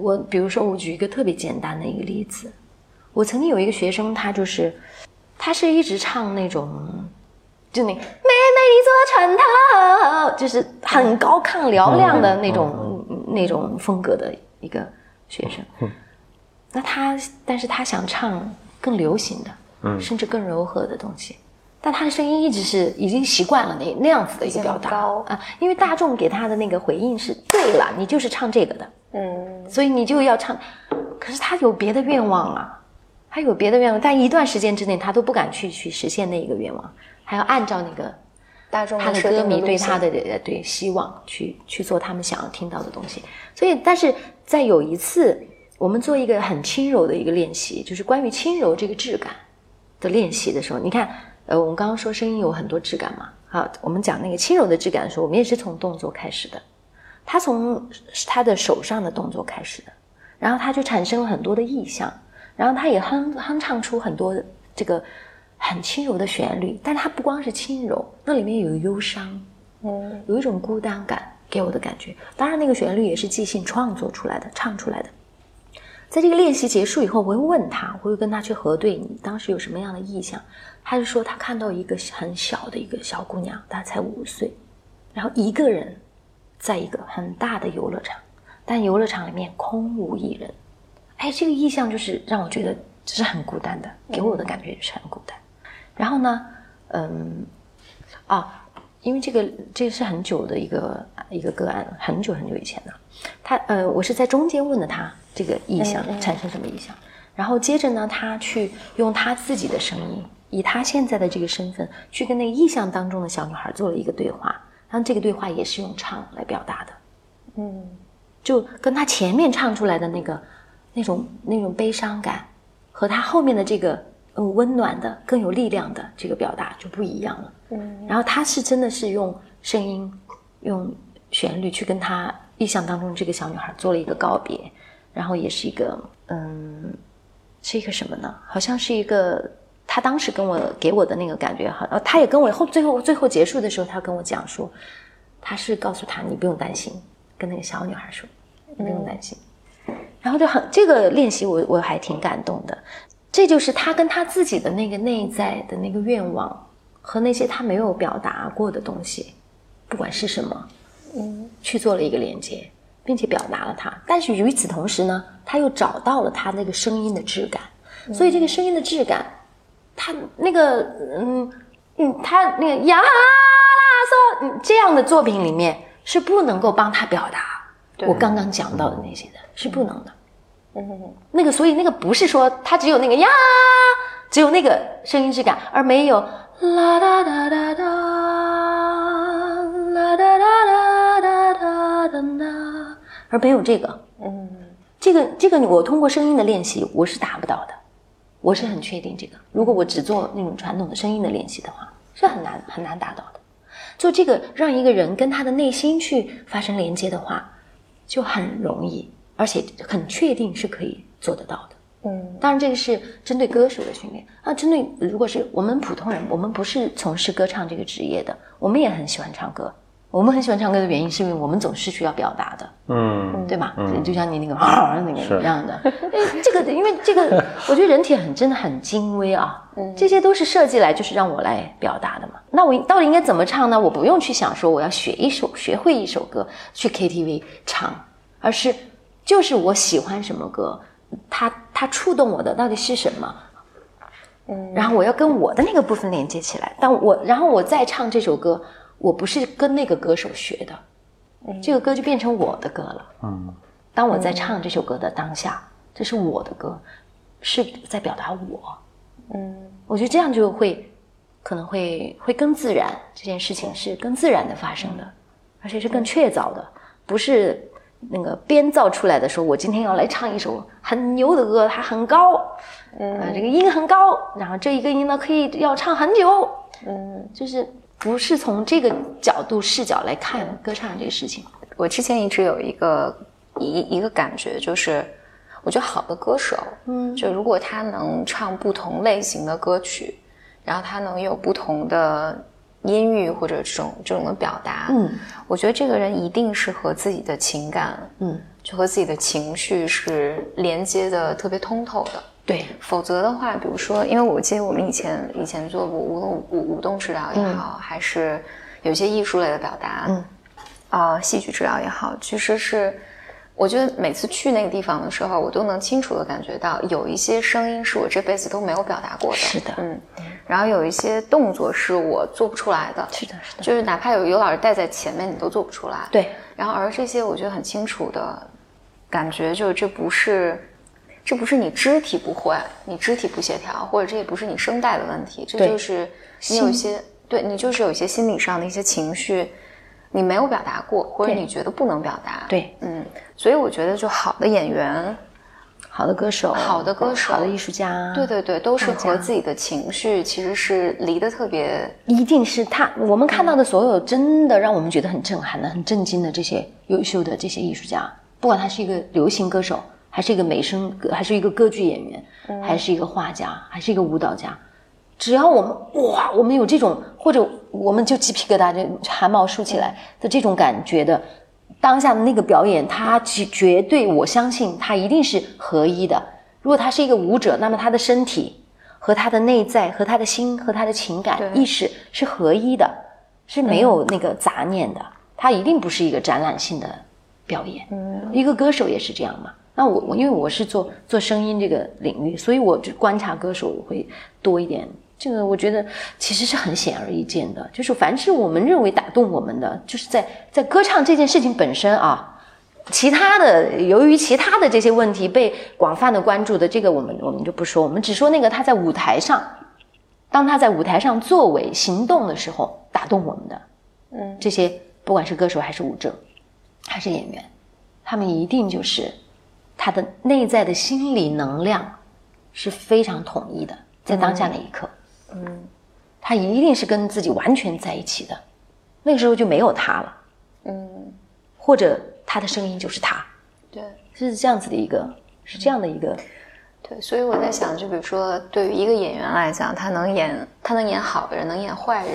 我比如说，我举一个特别简单的一个例子，我曾经有一个学生，他就是他是一直唱那种。就那妹妹你坐船头，就是很高亢嘹亮的那种、那种风格的一个学生。那他，但是他想唱更流行的，嗯甚至更柔和的东西。但他的声音一直是已经习惯了那那样子的一个表达啊，因为大众给他的那个回应是对了，你就是唱这个的，嗯所以你就要唱。可是他有别的愿望啊，他有别的愿望，但一段时间之内他都不敢去去实现那一个愿望，还要按照那个大众他的歌迷对他的呃对希望去去做他们想要听到的东西。所以，但是在有一次我们做一个很轻柔的一个练习，就是关于轻柔这个质感的练习的时候，你看，呃，我们刚刚说声音有很多质感嘛，好，我们讲那个轻柔的质感的时候，我们也是从动作开始的，他从他的手上的动作开始的，然后他就产生了很多的意象，然后他也哼哼唱出很多的这个很轻柔的旋律，但他不光是轻柔，那里面有忧伤，嗯有一种孤单感，给我的感觉。当然，那个旋律也是即兴创作出来的，唱出来的。在这个练习结束以后，我会问他，我会跟他去核对，你当时有什么样的意向？他就说他看到一个很小的一个小姑娘，她才五岁，然后一个人在一个很大的游乐场，但游乐场里面空无一人。哎，这个意象就是让我觉得这是很孤单的，给我的感觉就是很孤单。然后呢，嗯，啊，因为这个这个是很久的一个一个个案，很久很久以前的。他呃，我是在中间问的他这个意象产生什么意象，然后接着呢，他去用他自己的声音，以他现在的这个身份，去跟那个意象当中的小女孩做了一个对话。然后这个对话也是用唱来表达的，嗯，就跟他前面唱出来的那个那种那种悲伤感，和他后面的这个嗯温暖的更有力量的这个表达就不一样了。嗯，然后他是真的是用声音、用旋律去跟他意象当中这个小女孩做了一个告别，然后也是一个嗯，是一个什么呢？好像是一个他当时跟我给我的那个感觉，好，呃，他也跟我后最后最后结束的时候，他跟我讲说，他是告诉他你不用担心，跟那个小女孩说你不用担心，然后就很这个练习我我还挺感动的，这就是他跟他自己的那个内在的那个愿望和那些他没有表达过的东西，不管是什么，嗯，去做了一个连接，并且表达了他。但是与此同时呢，他又找到了他那个声音的质感，所以这个声音的质感，他那个嗯嗯，他那个呀啦嗦嗯这样的作品里面是不能够帮他表达我刚刚讲到的那些的，是不能的。嗯 <laughs> 那个，所以那个不是说它只有那个呀，只有那个声音质感，而没有啦哒哒哒哒，啦哒哒哒哒哒哒哒，而没有这个。嗯这个这个，我通过声音的练习，我是达不到的。我是很确定这个，如果我只做那种传统的声音的练习的话，是很难很难达到的。做这个让一个人跟他的内心去发生连接的话，就很容易，而且很确定是可以做得到的。嗯当然，这个是针对歌手的训练啊。针对如果是我们普通人，我们不是从事歌唱这个职业的，我们也很喜欢唱歌。我们很喜欢唱歌的原因，是因为我们总是需要表达的，嗯对吧？就像你那个啊 <laughs> 那个一样的。哎，这个因为这个，我觉得人体很真的很精微啊。这些都是设计来就是让我来表达的嘛。那我到底应该怎么唱呢？我不用去想说我要学一首学会一首歌去 KTV 唱，而是就是我喜欢什么歌，它它触动我的到底是什么？嗯然后我要跟我的那个部分连接起来。但我然后我再唱这首歌，我不是跟那个歌手学的，这个歌就变成我的歌了。嗯当我在唱这首歌的当下，这是我的歌，是在表达我。嗯我觉得这样就会可能会会更自然，这件事情是更自然的发生的，而且是更确凿的，不是那个编造出来的。说我今天要来唱一首很牛的歌，它很高，嗯呃，这个音很高，然后这一个音呢可以要唱很久，嗯，就是不是从这个角度视角来看歌唱这个事情。我之前一直有一个一一个感觉，就是我觉得好的歌手，嗯就如果他能唱不同类型的歌曲，然后他能有不同的音域或者这种这种的表达，嗯。我觉得这个人一定是和自己的情感，嗯，就和自己的情绪是连接的特别通透的。对，否则的话，比如说，因为我记得我们以前以前做过无论舞舞动治疗也好，还是有些艺术类的表达，嗯，啊、戏剧治疗也好，其实是我觉得每次去那个地方的时候，我都能清楚的感觉到有一些声音是我这辈子都没有表达过的，是的。嗯，然后有一些动作是我做不出来的，是的，是的，就是哪怕有有老师带在前面，你都做不出来，对，然后而这些我觉得很清楚的感觉，就是这不是，这不是你肢体不会，你肢体不协调，或者这也不是你声带的问题，这就是你有一些对你就是有一些心理上的一些情绪，你没有表达过，或者你觉得不能表达。对，嗯，所以我觉得就好的演员，好的歌手，好的歌手好的艺术家，对对对，都是和自己的情绪其实是离得特别一定是他。我们看到的所有真的让我们觉得很震撼的、很震惊的这些优秀的这些艺术家，不管他是一个流行歌手，还是一个美声歌，还是一个歌剧演员，还是一个画家，还是一个舞蹈家，只要我们哇，我们有这种或者我们就鸡皮疙瘩就汗毛竖起来的这种感觉的当下的那个表演，它绝绝对我相信它一定是合一的。如果他是一个舞者，那么他的身体和他的内在和他的心和他的情感意识是合一的，是没有那个杂念的。他一定不是一个展览性的表演。嗯，一个歌手也是这样嘛。那我我因为我是做做声音这个领域，所以我就观察歌手会多一点。这个我觉得其实是很显而易见的，就是凡是我们认为打动我们的，就是在在歌唱这件事情本身啊，其他的由于其他的这些问题被广泛的关注的，这个我们我们就不说，我们只说那个他在舞台上，当他在舞台上作为行动的时候打动我们的，嗯，这些不管是歌手还是舞者，还是演员，他们一定就是他的内在的心理能量是非常统一的，在当下那一刻，嗯，他一定是跟自己完全在一起的，那个时候就没有他了，嗯，或者他的声音就是他，对。是这样子的一个，是这样的一个，对，所以我在想，就比如说，对于一个演员来讲，他能演，他能演好人，能演坏人，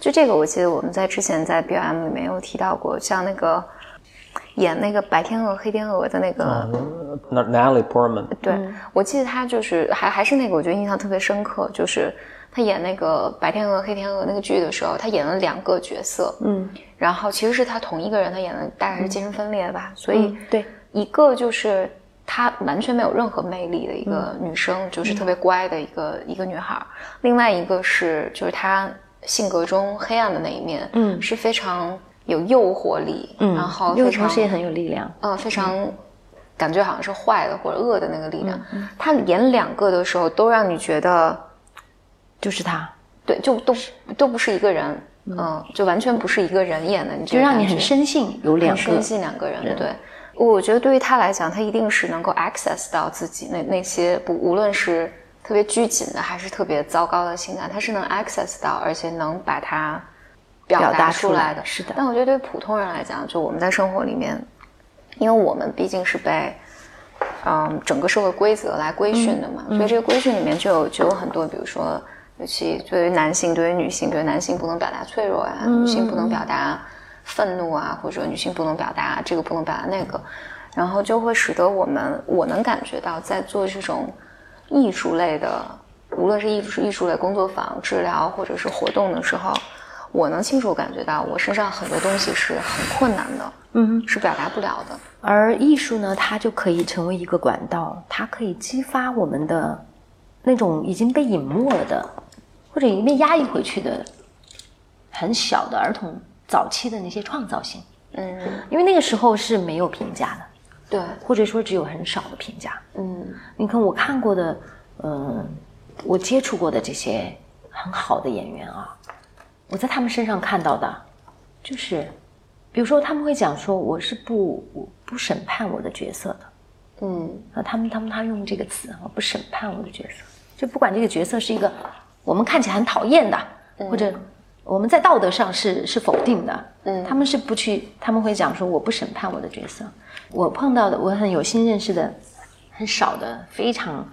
就这个，我记得我们在之前在 B M 里面有提到过，像那个演那个白天鹅、黑天鹅的那个，那 Natalie Portman，对、我记得他就是还还是那个，我觉得印象特别深刻，就是他演那个白天鹅、黑天鹅那个剧的时候，他演了两个角色，嗯，然后其实是他同一个人，他演的大概是精神分裂吧，所以嗯对，一个就是她完全没有任何魅力的一个女生，就是特别乖的一个、一个女孩儿；另外一个是就是她性格中黑暗的那一面，嗯。是非常有诱惑力，嗯，然后因为非常同时也很有力量，呃非常感觉好像是坏的或者恶的那个力量。嗯。她演两个的时候，都让你觉得就是他，对，就都都不是一个人。嗯，就完全不是一个人演的，你就让你很深。信有两个很深，信两个人，对。我觉得对于他来讲，他一定是能够 access 到自己那那些不无论是特别拘谨的，还是特别糟糕的情感，他是能 access 到，而且能把它表表达出出来的。来是的但我觉得对普通人来讲，就我们在生活里面，因为我们毕竟是被嗯整个社会规则来规训的嘛，所以这个规训里面就有就有很多，比如说。尤其对于男性，对于女性，对于男性不能表达脆弱呀、女性不能表达愤怒啊，或者女性不能表达这个，不能表达那个，然后就会使得我们，我能感觉到在做这种艺术类的，无论是艺术艺术类工作坊、治疗或者是活动的时候，我能清楚感觉到我身上很多东西是很困难的，嗯，是表达不了的。而艺术呢，它就可以成为一个管道，它可以激发我们的那种已经被隐没了的，或者已经被压抑回去的很小的儿童早期的那些创造性，嗯，因为那个时候是没有评价的，对，或者说只有很少的评价。嗯。你看我看过的，嗯、我接触过的这些很好的演员啊，我在他们身上看到的，就是，比如说他们会讲说我是不我不审判我的角色的，嗯。啊，他们他们他用这个词啊，不审判我的角色，就不管这个角色是一个我们看起来很讨厌的，或者我们在道德上是是否定的，嗯。他们是不去，他们会讲说我不审判我的角色。我碰到的，我很有幸认识的很少的非常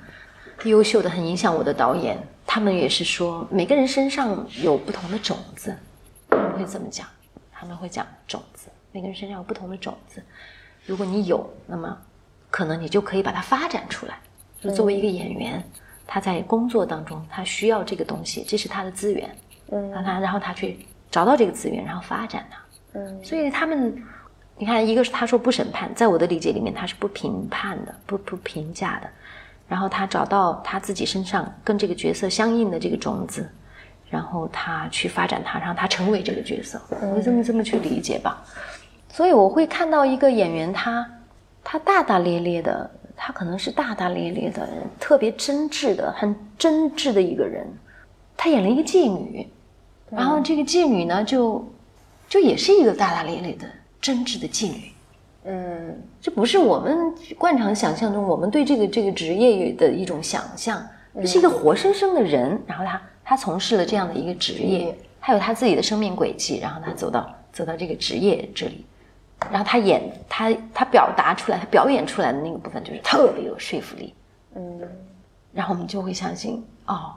优秀的、很影响我的导演，他们也是说每个人身上有不同的种子，他们会这么讲，他们会讲种子，每个人身上有不同的种子，如果你有，那么可能你就可以把它发展出来。就作为一个演员，他在工作当中他需要这个东西，这是他的资源，嗯让他然后他去找到这个资源，然后发展它。嗯所以他们，你看，一个是他说不审判，在我的理解里面，他是不评判的，不不评价的。然后他找到他自己身上跟这个角色相应的这个种子，然后他去发展它，让他成为这个角色。我就这么这么去理解吧。所以我会看到一个演员他，他大大咧咧的，他可能是大大咧咧的，特别真挚的，很真挚的一个人。他演了一个妓女，然后这个妓女呢，就就也是一个大大咧咧的真挚的妓女。嗯这不是我们惯常想象中我们对这个这个职业的一种想象，这是一个活生生的人，然后他他从事了这样的一个职业，他有他自己的生命轨迹，然后他走到走到这个职业这里，然后他演他他表达出来，他表演出来的那个部分就是特别有说服力，嗯。然后我们就会相信哦，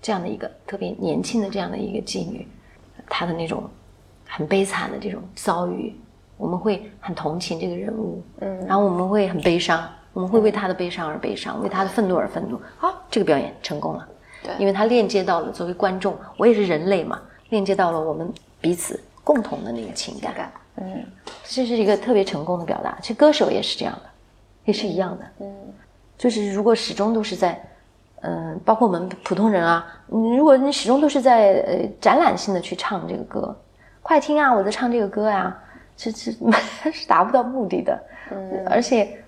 这样的一个特别年轻的这样的一个妓女，她的那种很悲惨的这种遭遇，我们会很同情这个人物，嗯，然后我们会很悲伤，我们会为她的悲伤而悲伤，为她的愤怒而愤怒。好，这个表演成功了，对。因为它链接到了作为观众，我也是人类嘛，链接到了我们彼此共同的那个情感，感，嗯这是一个特别成功的表达。其实歌手也是这样的，也是一样的。嗯就是如果始终都是在，嗯、包括我们普通人啊，你如果你始终都是在呃展览性的去唱这个歌，快听啊，我在唱这个歌呀、这这 <laughs> 是达不到目的的。嗯，而且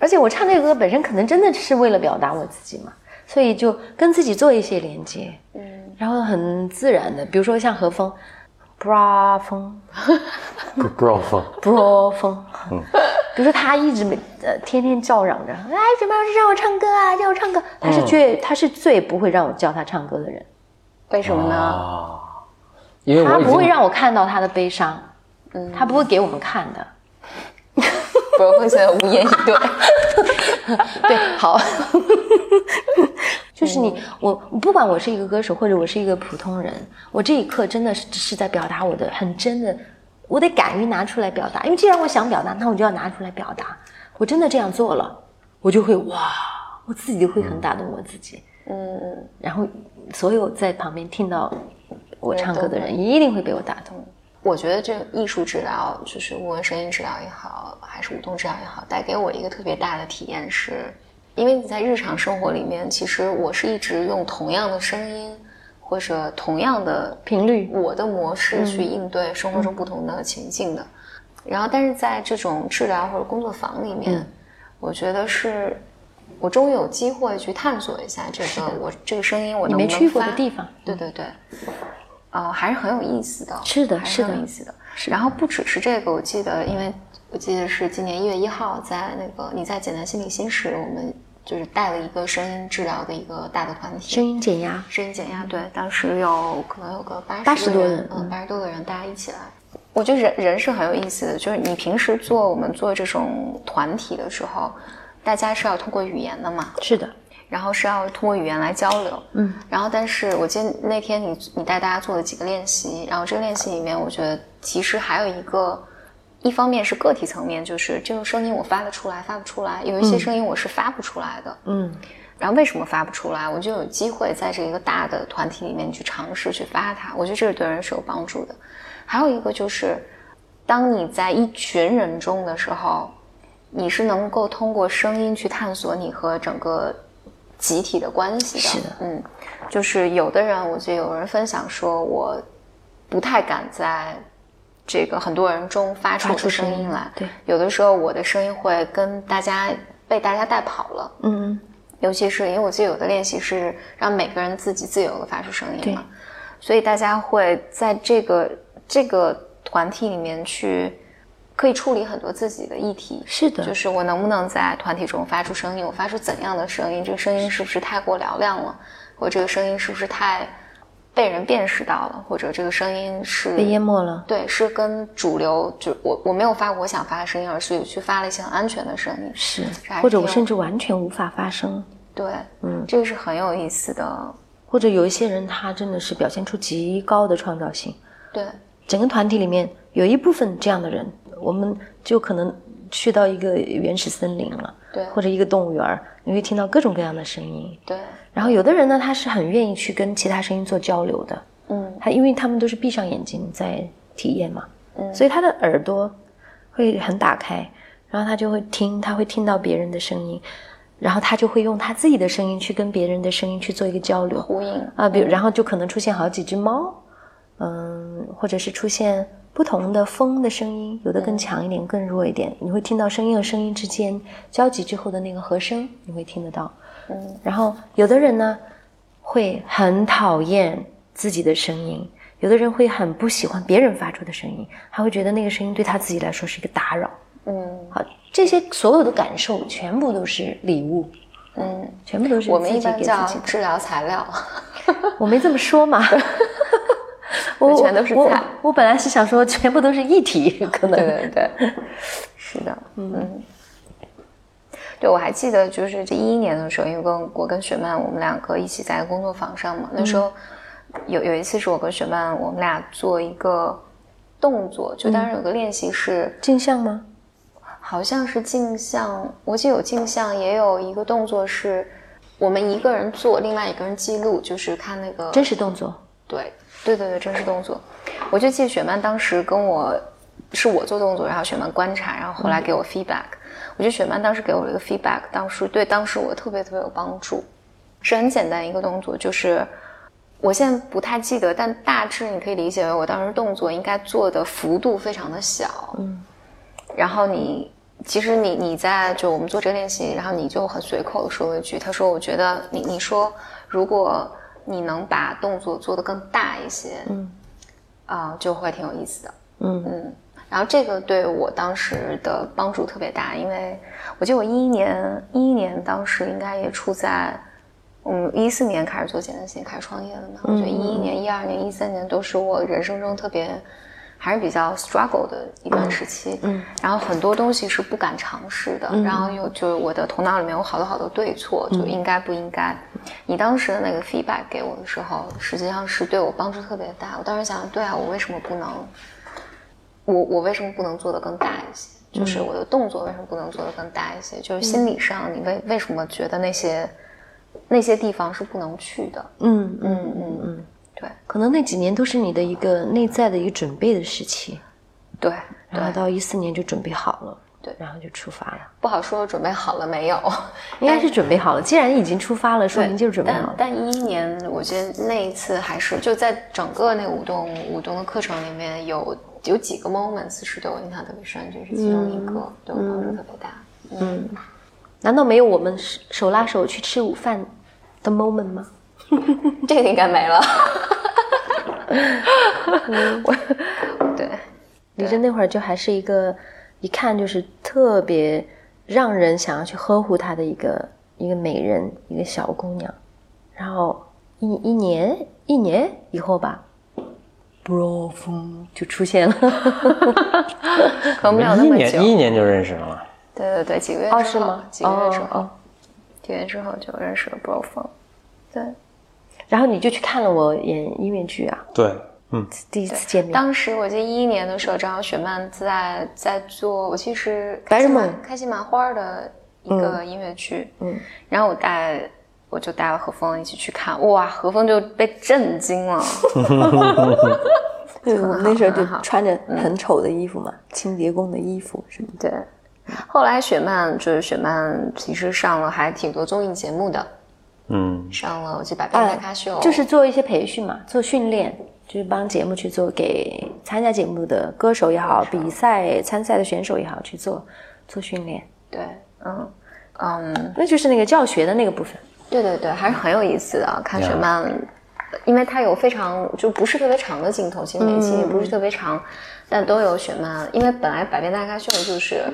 而且我唱这个歌本身可能真的是为了表达我自己嘛，所以就跟自己做一些连接，嗯然后很自然的，比如说像何峰，bra 风。不不让风，bro 风，比如说他一直没呃天天叫嚷着，哎，怎么让我唱歌啊，让我唱歌，他是最、他是最不会让我叫他唱歌的人，为什么呢？啊，因为他不会让我看到他的悲伤，嗯。他不会给我们看的。不是会现在无言以对。<laughs> 对，好，就是你我不管我是一个歌手或者我是一个普通人，我这一刻真的是是在表达我的很真的，我得敢于拿出来表达，因为既然我想表达，那我就要拿出来表达。我真的这样做了，我就会哇，我自己就会很打动我自己。嗯，然后所有在旁边听到我唱歌的人，一定会被我打动。我觉得这个艺术治疗，就是无论声音治疗也好，还是舞动治疗也好，带给我一个特别大的体验是，因为你在日常生活里面，其实我是一直用同样的声音或者同样的频率。我的模式去应对生活中不同的情境的。然后，但是在这种治疗或者工作坊里面，嗯。我觉得是我终于有机会去探索一下这个我这个声音我能能你没去过的地方，对对对，呃，还是很有意思的。是的还是很有意思的。然后不只是这个，我记得，因为我记得是今年一月一号，在那个你在简单心理新时，我们就是带了一个声音治疗的一个大的团体，声音减压，声音减压，对，当时有可能有个八80多人人，嗯，八十多个人，大家一起来。我觉得人人是很有意思的，就是你平时做我们做这种团体的时候，大家是要通过语言的嘛，是的，然后是要通过语言来交流，嗯，然后但是我记得那天你你带大家做了几个练习，然后这个练习里面，我觉得其实还有一个，一方面是个体层面，就是这个声音我发得出来，发不出来，有一些声音我是发不出来的，嗯，然后为什么发不出来？我就有机会在这个大的团体里面去尝试去发它，我觉得这是对人是有帮助的。还有一个就是，当你在一群人中的时候，你是能够通过声音去探索你和整个集体的关系的。是的嗯，就是有的人，我记得有人分享说，我不太敢在这个很多人中发出我的声音来。对，有的时候我的声音会跟大家被大家带跑了。嗯，尤其是因为我记得有的练习是让每个人自己自由的发出声音嘛，所以大家会在这个这个团体里面去可以处理很多自己的议题。是的就是我能不能在团体中发出声音？我发出怎样的声音？这个声音是不是太过嘹亮了？或者这个声音是不是太被人辨识到了？或者这个声音是被淹没了。对，是跟主流就我我没有发我想发的声音，而是去发了一些很安全的声音。是或者我甚至完全无法发声，对，嗯，这个是很有意思的。或者有一些人他真的是表现出极高的创造性。对，整个团体里面有一部分这样的人，我们就可能去到一个原始森林了，对或者一个动物园儿，你会听到各种各样的声音。对，然后有的人呢，他是很愿意去跟其他声音做交流的，嗯，他因为他们都是闭上眼睛在体验嘛，嗯，所以他的耳朵会很打开，然后他就会听，他会听到别人的声音，然后他就会用他自己的声音去跟别人的声音去做一个交流，呼应。啊，比如然后就可能出现好几只猫，嗯，或者是出现不同的风的声音，有的更强一点，更弱一点，你会听到声音和声音之间交集之后的那个和声，你会听得到。嗯，然后有的人呢会很讨厌自己的声音，有的人会很不喜欢别人发出的声音，还会觉得那个声音对他自己来说是一个打扰。嗯好，这些所有的感受全部都是礼物，嗯，全部都是我们一般叫。治疗材料。<laughs> 我没这么说嘛，<laughs> <laughs> 我我全都是菜我本来是想说全部都是一体，<laughs> 可能对对对，是的，嗯。对，我还记得就是这一一年的时候，因为跟我跟雪曼我们两个一起在工作坊上嘛，那时候有有一次是我跟雪曼我们俩做一个动作，就当时有个练习是镜像吗？好像是镜像，我记得有镜像，也有一个动作是我们一个人做，另外一个人记录，就是看那个真实动作。对对对对，真实动作。我就记得雪曼当时跟我是我做动作，然后雪曼观察，然后后来给我 feedback。我觉得雪曼当时给我了一个 feedback，当时对当时我特别特别有帮助。是很简单一个动作，就是我现在不太记得，但大致你可以理解为我当时动作应该做的幅度非常的小。嗯。然后你其实你你在就我们做这个练习，然后你就很随口的说了一句，他说我觉得你你说如果你能把动作做得更大一些，嗯，啊就会挺有意思的。嗯嗯。然后这个对我当时的帮助特别大，因为我记得我一一年一一年当时应该也处在，嗯一四年开始做简单性开始创业的嘛，我觉得一一年、一二年、一三年都是我人生中特别还是比较 struggle 的一段时期，嗯，然后很多东西是不敢尝试的，然后又就我的头脑里面有好多好多对错，就应该不应该。你当时的那个 feedback 给我的时候，实际上是对我帮助特别大。我当时想，对啊，我为什么不能？我我为什么不能做得更大一些？就是我的动作为什么不能做得更大一些？就是心理上，你为为什么觉得那些那些地方是不能去的？嗯嗯嗯嗯，对，可能那几年都是你的一个内在的一个准备的时期，对，然后到一四年就准备好了，对，然后就出发了。不好说准备好了没有，<laughs> 应该是准备好了。既然已经出发了，说明就是准备好了。但一一年，我觉得那一次还是就在整个那个舞动舞动的课程里面有。有几个 moments 是对我印象特别深，就是其中一个对我帮助特别大。嗯，难道没有我们手拉手去吃午饭的 moment 吗？<laughs> 这个应该没了。<laughs> <laughs> 我对李真那会儿就还是一个一看就是特别让人想要去呵护她的一个一个美人，一个小姑娘。然后一一年一年以后吧。就出现了，可能没有那么久，一年就认识了吗？对对对，几个月哦是吗，几个月之后，几个月之后就认识了 bro 风。对，然后你就去看了我演音乐剧啊？对，嗯，第一次见面。当时我记得一一年的时候，正好雪曼在在做，我其实白日梦开心麻花的一个音乐剧，嗯，然后我带。我就带了何峰一起去看，哇，何峰就被震惊了。<laughs> 对，我们那时候就穿着很丑的衣服嘛，清洁工的衣服什么的。对，后来雪曼就是雪曼，其实上了还挺多综艺节目的。嗯，上了我记得百变大咖秀，就是做一些培训嘛，做训练，就是帮节目去做，给参加节目的歌手也好，比赛参赛的选手也好去做做训练。对，嗯嗯，那就是那个教学的那个部分。对对对，还是很有意思的。看雪曼，因为它有非常就不是特别长的镜头，其实每期也不是特别长，但都有雪漫。因为本来《百变大咖秀》就是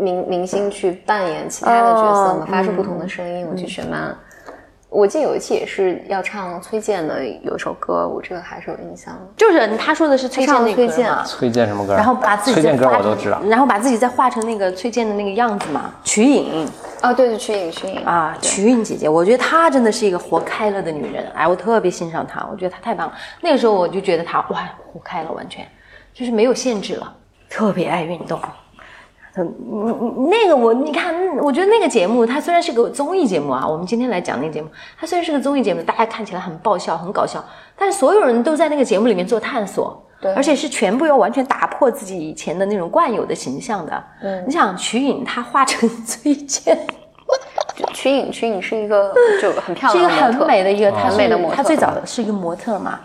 明明星去扮演其他的角色嘛，发出不同的声音。我去学嘛。我记得有一期也是要唱崔健的有一首歌，我这个还是有印象的。就是他说的是崔健的崔健，崔健什么歌？然后把自己崔健歌我都知道，然后把自己再画成那个崔健的那个样子嘛。瞿颖啊，对对，瞿颖瞿颖啊，瞿颖姐姐，我觉得她真的是一个活开了的女人。哎，我特别欣赏她，我觉得她太棒了。那个时候我就觉得她哇，活开了，完全就是没有限制了，特别爱运动。嗯，那个我你看，我觉得那个节目它虽然是个综艺节目啊，我们今天来讲那个节目，它虽然是个综艺节目，大家看起来很爆笑、很搞笑，但是所有人都在那个节目里面做探索，对，而且是全部要完全打破自己以前的那种惯有的形象的。嗯，你想瞿颖她化成 <laughs> 崔健，瞿颖瞿颖是一个就很漂亮，是一个很美的一个很美的模特，她最早的是一个模特嘛，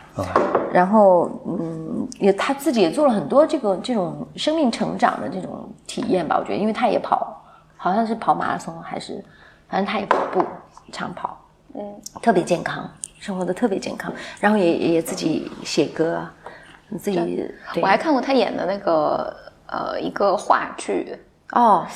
然后嗯。也她自己也做了很多这个这种生命成长的这种体验吧，我觉得，因为她也跑，好像是跑马拉松还是，反正她也跑步长跑，嗯，特别健康，生活的特别健康，然后也也自己写歌，自己。我还看过她演的那个呃一个话剧哦，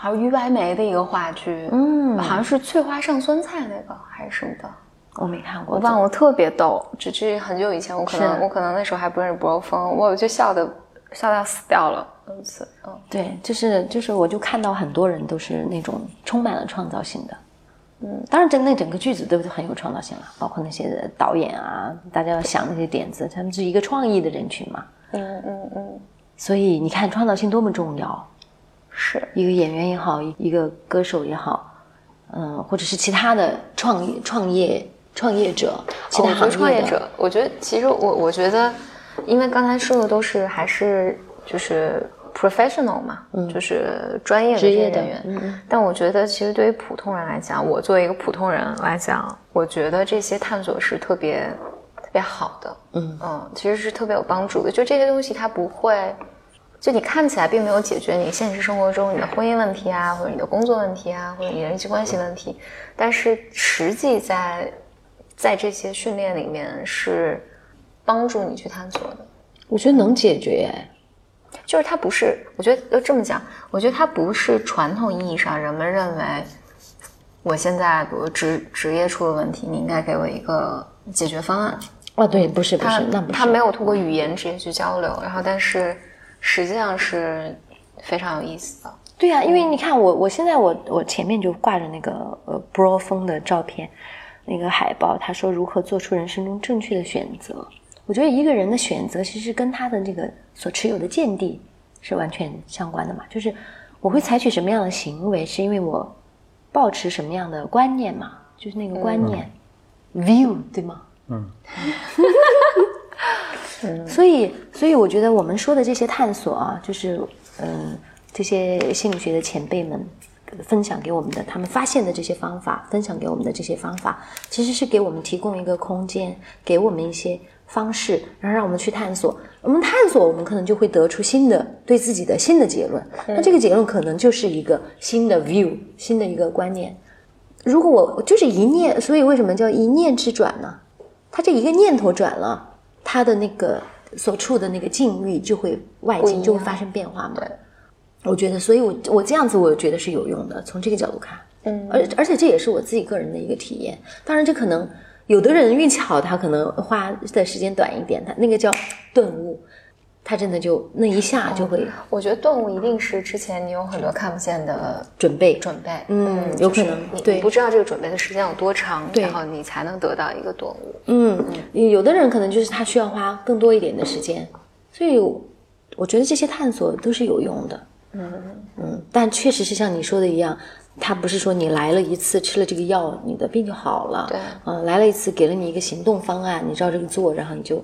好像于白眉的一个话剧，嗯，好像是翠花上酸菜那个还是什么的。我没看过，我忘了，特别逗。只是很久以前，我可能我可能那时候还不认识博峰，我就笑的笑到死掉了。如此，嗯，对，就是就是，我就看到很多人都是那种充满了创造性的，嗯，当然整那整个剧组都很有创造性了，包括那些导演啊，大家要想那些点子，他们是一个创意的人群嘛，嗯嗯嗯，所以你看创造性多么重要，是，一个演员也好，一一个歌手也好，嗯，或者是其他的创业创业创业者，其他的，创业者，我觉得其实我我觉得，因为刚才说的都是还是就是 professional 嘛，就是专业的这些职业的人员。嗯嗯但我觉得，其实对于普通人来讲，我作为一个普通人来讲，我觉得这些探索是特别特别好的。嗯嗯，其实是特别有帮助的。就这些东西，它不会，就你看起来并没有解决你现实生活中你的婚姻问题啊，或者你的工作问题啊，或者你人际关系问题，但是实际在在这些训练里面是帮助你去探索的。我觉得能解决，就是它不是，我觉得要这么讲，我觉得它不是传统意义上人们认为，我现在比如职职业出了问题，你应该给我一个解决方案。哦，对，不是不他是，那不是，他没有通过语言直接去交流，然后但是实际上是非常有意思的。对呀、因为你看我，我现在我我前面就挂着那个呃 bro 风的照片，那个海报，他说如何做出人生中正确的选择。我觉得一个人的选择其实跟他的这个所持有的见地是完全相关的嘛，就是我会采取什么样的行为，是因为我抱持什么样的观念嘛，就是那个观念、view 对吗？<laughs> 所以，所以我觉得我们说的这些探索啊，就是嗯，这些心理学的前辈们分享给我们的，他们发现的这些方法，分享给我们的这些方法，其实是给我们提供一个空间，给我们一些方式，然后让我们去探索。我们探索，我们可能就会得出新的对自己的新的结论。那这个结论可能就是一个新的 view，新的一个观念。如果我就是一念，所以为什么叫一念之转呢？他这一个念头转了，他的那个所处的那个境遇就会外境就会发生变化嘛。对，我觉得，所以我我这样子，我觉得是有用的。从这个角度看，嗯，而而且这也是我自己个人的一个体验。当然，这可能有的人运气好，他可能花的时间短一点，他那个叫顿悟，他真的就那一下就会我觉得顿悟一定是之前你有很多看不见的准备。准备，嗯有可能你不知道这个准备的时间有多长，然后你才能得到一个顿悟。嗯，有的人可能就是他需要花更多一点的时间，所以我觉得这些探索都是有用的。嗯嗯，但确实是像你说的一样，他不是说你来了一次吃了这个药，你的病就好了。对嗯，来了一次给了你一个行动方案，你照这个做，然后你就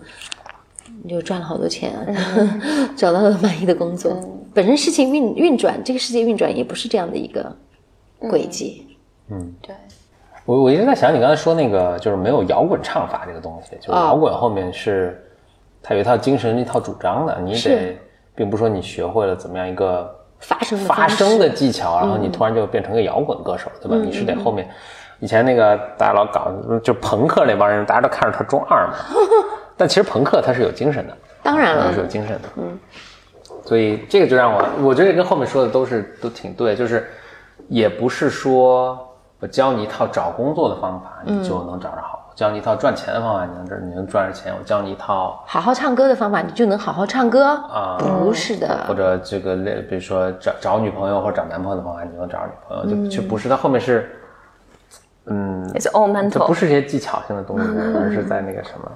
你就赚了好多钱啊，<laughs> 找到了满意的工作。本身事情运运转，这个世界运转也不是这样的一个轨迹。嗯。对，我我一直在想，你刚才说那个就是没有摇滚唱法这个东西，就是啊摇滚后面是它有一套精神、一套主张的，你得并不是说你学会了怎么样一个发声的发声的技巧，然后你突然就变成个摇滚歌手，对吧？你是得后面，以前那个大家老搞就朋克那帮人，大家都看着他中二嘛，<laughs> 但其实朋克它是有精神的，当然了。它是，有精神的，嗯，所以这个就让我，我觉得跟后面说的都是都挺对，就是也不是说我教你一套找工作的方法，你就能找着好；我教你一套赚钱的方法，你能这你能赚着钱；我教你一套好好唱歌的方法，你就能好好唱歌？啊不是的，或者这个类，比如说找找女朋友或者找男朋友的方法，你就能找着女朋友，就就不是它后面是，嗯，It's all 这 mental 不。是这些技巧性的东西，而是在那个什么，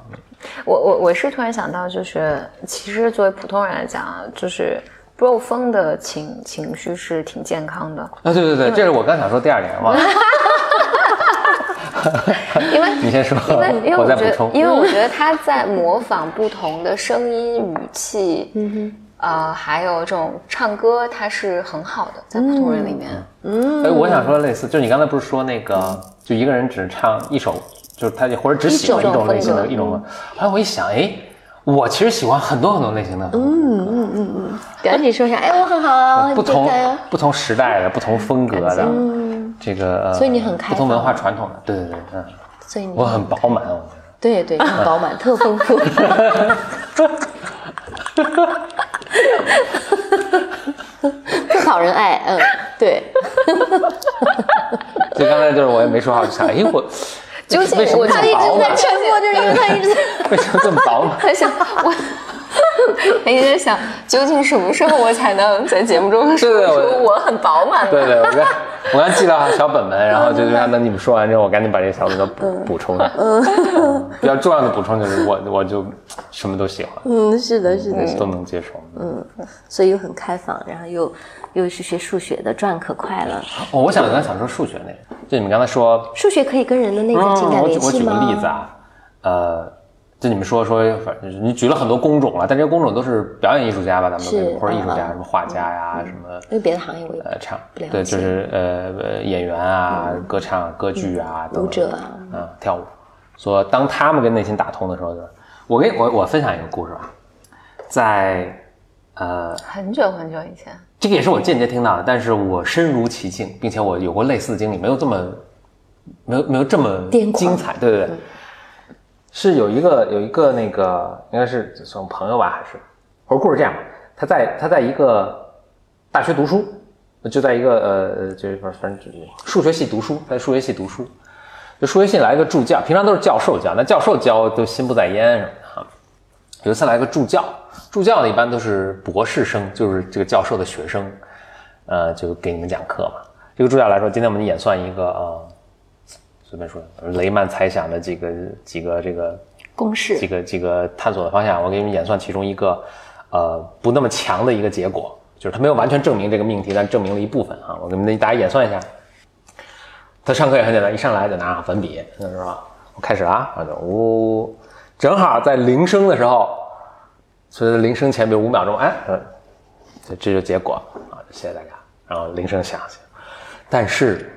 我我我是突然想到，就是其实作为普通人来讲啊，就是 bro 风的情情绪是挺健康的，啊，对对对，这是我刚想说第二点，<laughs> 忘了，因为你先说，因为因为我我觉得，因为我觉得他在模仿不同的声音、语气，嗯哼，呃，还有这种唱歌，他是很好的，在普通人里面，嗯。哎，我想说类似，就你刚才不是说那个，就一个人只唱一首，就是他或者只喜欢一一种种类型的一种，后来我一想，哎，我其实喜欢很多很多类型的，嗯嗯嗯嗯，赶紧说一下，哎，我很好，不同不同时代的、不同风格的，这个，呃所以你很开不同文化传统的，对对对，嗯，所以你我很饱满，我觉得。对对，很饱满，特丰富，<laughs> 特讨人爱，嗯，对，<laughs> 所以刚才就是我也没说话，我就想，哎，我究竟我他一直在？沉默，就是因为他一直在。<laughs> 为什么这么饱满？<laughs> 他想我他一直在想，究竟什么时候我才能在节目中说出我很饱满？对对，我刚我刚记到小本本，然后就让等你们说完之后，我赶紧把这个小本本补补充上。嗯，比较重要的补充就是我我就什么都喜欢，嗯，是的，是的都能接受。嗯，所以又很开放，然后又又是学数学的，赚可快了。哦，我想刚才想说数学那个，就你们刚才说数学可以跟人的内在情感我联系吗？举我举个例子啊，呃，就你们说说，反正你举了很多工种了，但这些工种都是表演艺术家吧？咱们都是跟或者艺术家，什么画家呀，什么因为别的行业我也呃唱对，就是呃呃演员啊、歌唱、歌剧啊、等等舞者啊嗯，跳舞。说当他们跟内心打通的时候，就我给我我分享一个故事吧，在呃很久很久以前，这个也是我间接听到的，但是我身如其境，并且我有过类似的经历，没有这么没有没有这么精彩。对对对，是有一个有一个那个应该是算朋友吧，还是或者故事这样吧，他在他在一个大学读书，就在一个呃呃就是反反正就是数学系读书，在数学系读书，就数学系来一个助教，平常都是教授教，那教授教都心不在焉什么的哈。有一次来个助教，助教呢一般都是博士生，就是这个教授的学生，呃，就给你们讲课嘛。这个助教来说，今天我们演算一个呃，随便说，雷曼猜想的几个几个这个公式几个几个探索的方向，我给你们演算其中一个呃不那么强的一个结果，就是他没有完全证明这个命题，但证明了一部分啊。我给你们大家演算一下。他上课也很简单，一上来就拿上粉笔，那是吧？我开始了啊，然后就呜，正好在铃声的时候，所以铃声前比如五秒钟，哎，呃这这就结果啊，谢谢大家。然后铃声响起，但是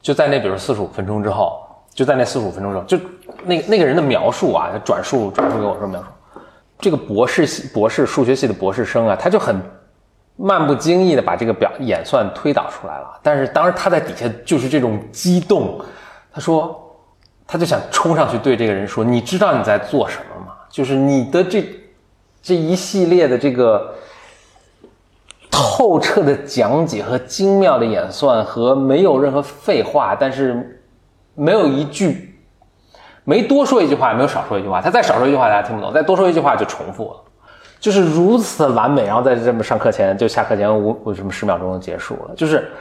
就在那比如四十五分钟之后，就在那四十五分钟之后，就那那个人的描述啊，他转述转述给我说描述，这个博士系博士数学系的博士生啊，他就很漫不经意的把这个表演算推导出来了。但是当时他在底下就是这种激动，他说，他就想冲上去对这个人说：“你知道你在做什么吗？就是你的这这一系列的这个透彻的讲解和精妙的演算和没有任何废话，但是没有一句。”没多说一句话，没有少说一句话。他再少说一句话，大家听不懂；再多说一句话，就重复了。就是如此完美，然后在这么上课前，就下课前五五什么十秒钟就结束了，就是，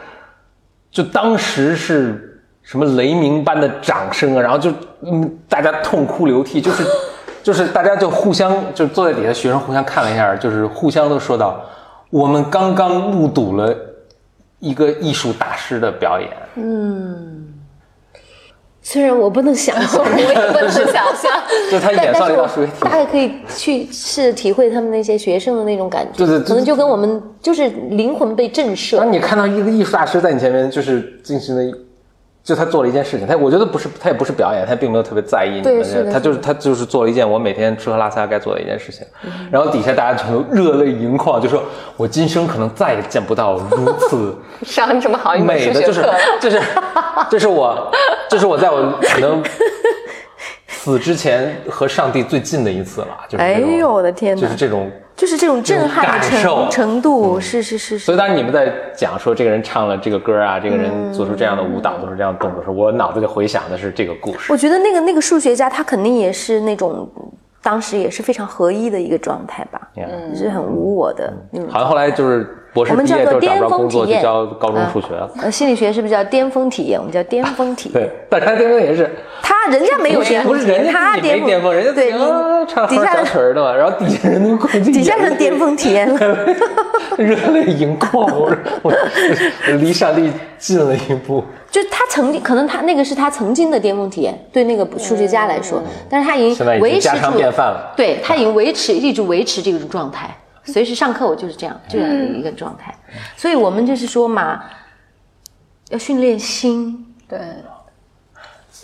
就当时是什么雷鸣般的掌声啊，然后就嗯，大家痛哭流涕，就是 <laughs> 就是大家就互相就坐在底下，学生互相看了一下，就是互相都说到，我们刚刚目睹了一个艺术大师的表演，嗯虽然我不能想象，我也不能想象。<laughs> 就他演算了一道数学题大。概可以去试体会他们那些学生的那种感觉，对对对可能就跟我们就是灵魂被震慑。当你看到一个艺术大师在你前面，就是进行了一，就他做了一件事情，他我觉得不是，他也不是表演，他并没有特别在意你们他就是他就是做了一件我每天吃喝拉撒该做的一件事情，然后底下大家全都热泪盈眶，就说我今生可能再也见不到如此 <laughs> 上这么好美的，就是数学课了，<laughs> 这是这是我这是我在我可能死之前和上帝最近的一次了，就是哎呦我的天哪。就是这种。就是这种震撼的程程度，是是是是，所以当你们在讲说这个人唱了这个歌啊，这个人做出这样的舞蹈，做出这样的动作的时候，我脑子里回想的是这个故事。我觉得那个那个数学家他肯定也是那种，当时也是非常合一的一个状态吧，嗯是很无我的嗯。好像后来就是博士我们毕业之后找不叫做巅着工作，就峰体验，教高中数学了。呃，心理学是不是叫巅峰体验？我们叫巅峰体验。对，但是他巅峰也是，<laughs> 他人家没有巅峰体验，不是人家他自己没巅峰，人家对底下好小曲儿的嘛，然后底下人都底下人巅峰体验了。<laughs> 热泪盈眶，我我我离上帝近了一步。<laughs> 就他曾经，可能他那个是他曾经的巅峰体验，对那个数学家来说，但是他已经经维持住便饭了对他已经维持一直维持这种状态，随时上课我就是这样这样的一个状态，所以我们就是说嘛，要训练心，对，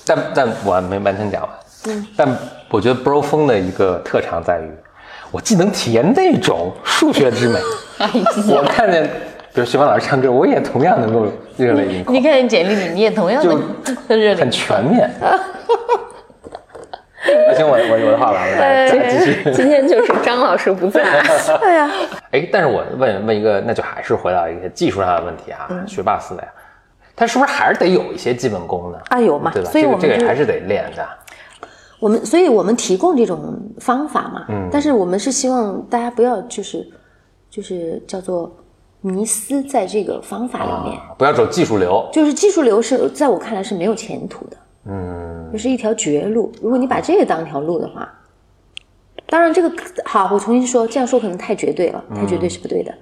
但但我还没完全讲完。嗯，但我觉得 Bro 风的一个特长在于，我既能体验那种数学之美，<laughs> 我看见比如徐帆老师唱歌，我也同样能够热泪盈眶，你看简历里你也同样就的 <laughs> 热很全面。<laughs> 行，我我我的话完了，来再继续。<laughs> 今天就是张老师不在，哎 <laughs> 呀，哎，但是我问问一个，那就还是回到一个技术上的问题啊，嗯学霸思维，他是不是还是得有一些基本功呢？啊有嘛对吧？所以我们这个这个还是得练的。我们，所以我们提供这种方法嘛，嗯，但是我们是希望大家不要就是就是叫做迷失在这个方法里面，啊不要走技术流。就是技术流是在我看来是没有前途的，嗯，就是一条绝路。如果你把这个当条路的话，当然这个好，我重新说，这样说可能太绝对了，太绝对是不对的。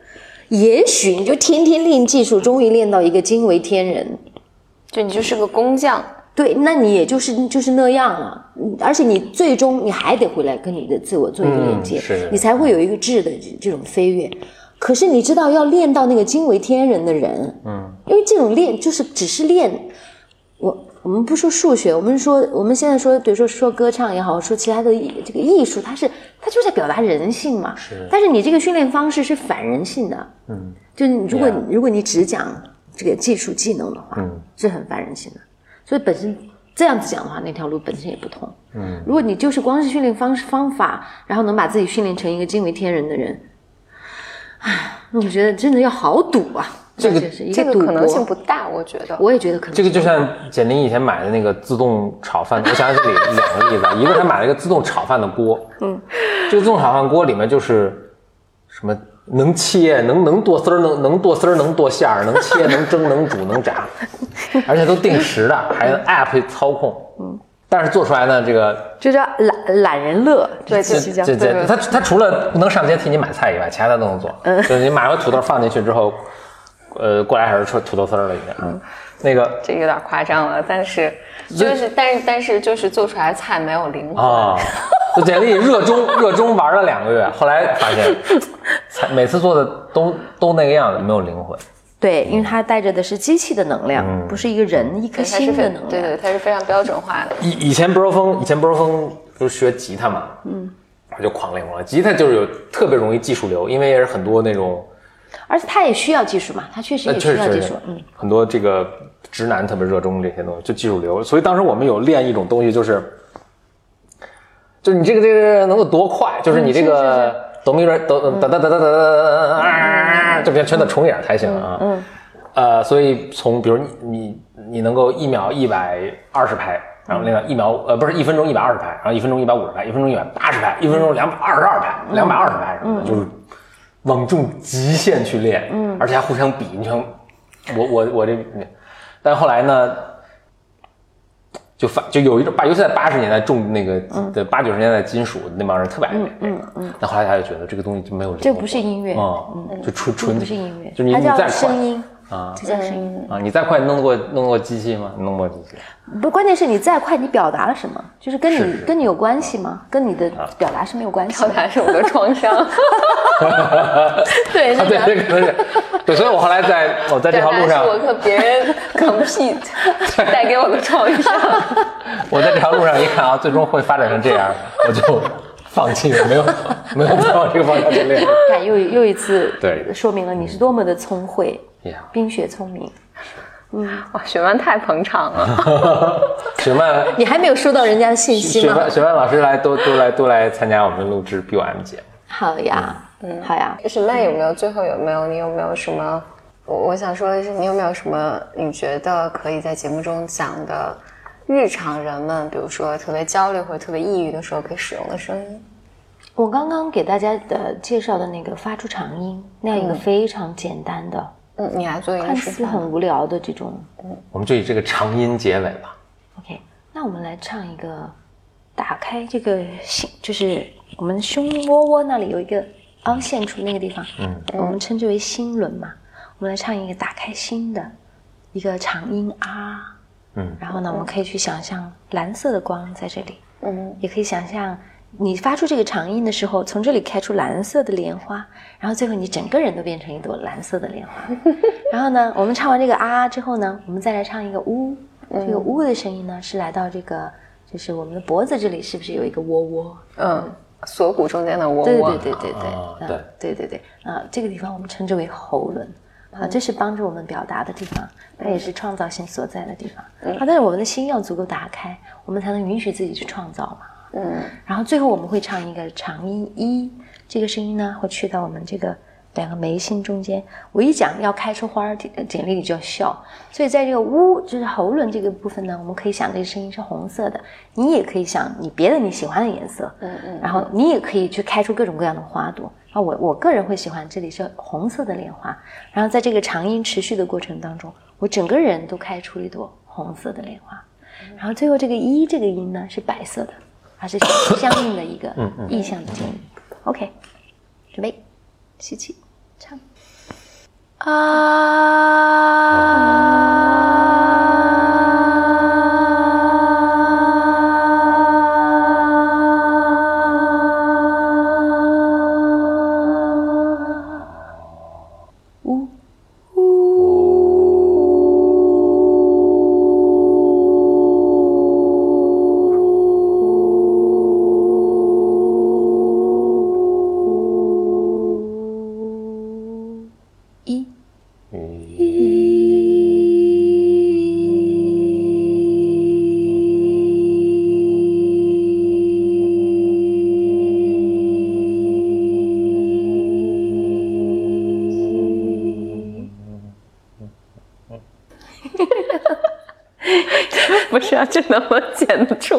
也许你就天天练技术，终于练到一个惊为天人，就你就是个工匠，对，那你也就是就是那样了，嗯而且你最终你还得回来跟你的自我做一个连接，嗯是。你才会有一个质的这这种飞跃。可是你知道，要练到那个惊为天人的人，嗯，因为这种练就是只是练，我我们不说数学，我们说我们现在说，比如说说歌唱也好，说其他的这个艺术，它是它就是在表达人性嘛，是。但是你这个训练方式是反人性的，嗯，就是你如果如果你只讲这个技术技能的话，嗯。是很反人性的。所以本身这样子讲的话，那条路本身也不通。嗯，如果你就是光是训练方式方法，然后能把自己训练成一个惊为天人的人，唉，那我觉得真的要好赌啊！这个这个可能性不大，我觉得。我也觉得可能这个就像简林以前买的那个自动炒饭，<laughs> 我想起这里两个例子，一个他买了一个自动炒饭的锅，嗯，这个自动炒饭锅里面就是什么能切，能能剁丝儿，能能剁丝儿，能剁馅儿，能切，能蒸，能煮，能炸，<laughs> 而且都定时的，还有 app 操控，嗯，但是做出来呢，这个这叫懒懒人乐，对，这就是这样。这对这，它它除了不能上街替你买菜以外，其他的都能做。嗯，就是你买回土豆放进去之后，呃，过俩小时出土豆丝儿了已经。嗯，那个这有点夸张了，但是就是，但是但是就是做出来菜没有灵魂。啊，<laughs> 就简历热衷热衷玩了两个月，后来发现，<laughs> 菜每次做的都都那个样子，没有灵魂。对，因为它带着的是机器的能量，不是一个人一颗心的能量。对对，它是非常标准化的。以以前不是风，以前不是风不是学吉他嘛，嗯，我就狂练狂练。吉他就是有特别容易技术流，因为也是很多那种，而且他也需要技术嘛，他确实呃，也需要技术。嗯，很多这个直男特别热衷这些东西，就技术流。所以当时我们有练一种东西，就是，就是你这个这个能够多快，就是你这个哆咪瑞哆哒哒哒哒哒哒啊，这边全得重影才行啊。嗯。呃，所以从比如你你你能够一秒一百二十拍，然后那个一秒呃不是一分钟一百二十拍，然后一分钟一百五十拍，一分钟一百八十拍，一分钟两百二十二拍，两百二十拍什么的，就是往这种极限去练，嗯，而且还互相比，你像我我我这，但后来呢，就反就有一种八，尤其在八十年代重那个的八九十年代金属那帮人特别爱练这个，嗯。但后来他就觉得这个东西就没有这不是音乐，嗯，就纯纯不是音乐，就你你再快声音啊这叫声音。啊，你再快弄得过弄过机器吗？弄过机器。不，关键是你再快，你表达了什么？就是跟你是是跟你有关系吗？跟你的表达是没有关系表。达是我的创伤，<laughs> <laughs> 对，啊，对，这可能是对，所以我后来在我在这条路上我和别人 compete 带给我的创伤。<laughs> 我在这条路上一看啊，最终会发展成这样，我就放弃了，没有没有再往这个方向去练。看又又一次对说明了你是多么的聪慧，呀，冰雪聪明。嗯哇，雪曼太捧场了。<laughs> 雪曼，你还没有收到人家的信息吗雪曼，？雪曼老师来多多来多来参加我们录制 BOM 节目。好呀，嗯，好呀。雪曼有没有最后有没有你有没有什么？我我想说的是，你有没有什么你觉得可以在节目中讲的日常人们，比如说特别焦虑或者特别抑郁的时候可以使用的声音？我刚刚给大家的介绍的那个发出长音，那样一个非常简单的、嗯，你来做一看个看。似很无聊的这种我们就以这个长音结尾吧。OK，那我们来唱一个，打开这个心，就是我们胸窝窝那里有一个凹陷处那个地方，嗯，我们称之为心轮嘛。我们来唱一个打开心的一个长音啊，嗯，然后呢，我们可以去想象蓝色的光在这里，嗯，也可以想象你发出这个长音的时候，从这里开出蓝色的莲花，然后最后你整个人都变成一朵蓝色的莲花。<laughs> 然后呢，我们唱完这个啊之后呢，我们再来唱一个呜，这个呜的声音呢是来到这个，就是我们的脖子这里是不是有一个窝窝？嗯，锁骨中间的窝窝。对对对对对，对对对对啊，这个地方我们称之为喉轮。啊，这是帮助我们表达的地方，它也是创造性所在的地方。啊，但是我们的心要足够打开，我们才能允许自己去创造嘛。嗯然后最后我们会唱一个长音一，这个声音呢会去到我们这个两个眉心中间。我一讲要开出花儿，简简历里就要笑。所以在这个呜，就是喉轮这个部分呢，我们可以想这个声音是红色的。你也可以想你别的你喜欢的颜色，嗯嗯，然后你也可以去开出各种各样的花朵。啊，我我个人会喜欢这里是红色的莲花，然后在这个长音持续的过程当中，我整个人都开出了一朵红色的莲花。然后最后这个一这个音呢是白色的，它是相应的一个意向的建议。OK，准备，吸气，唱。啊，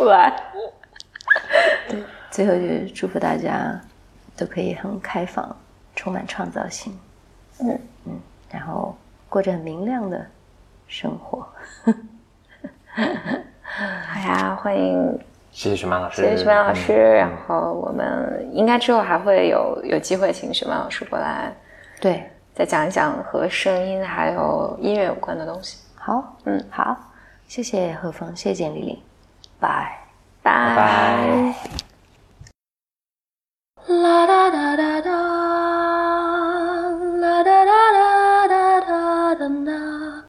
剪得出来？最后就是祝福大家都可以很开放，充满创造性，嗯嗯，然后过着很明亮的生活。<laughs> 好呀，欢迎谢谢徐曼老师，谢谢徐曼老师。然后我们应该之后还会有有机会请徐曼老师过来，对，再讲一讲和声音还有音乐有关的东西。好，嗯，好，谢谢何峰，谢谢简丽丽，拜。拜。啦。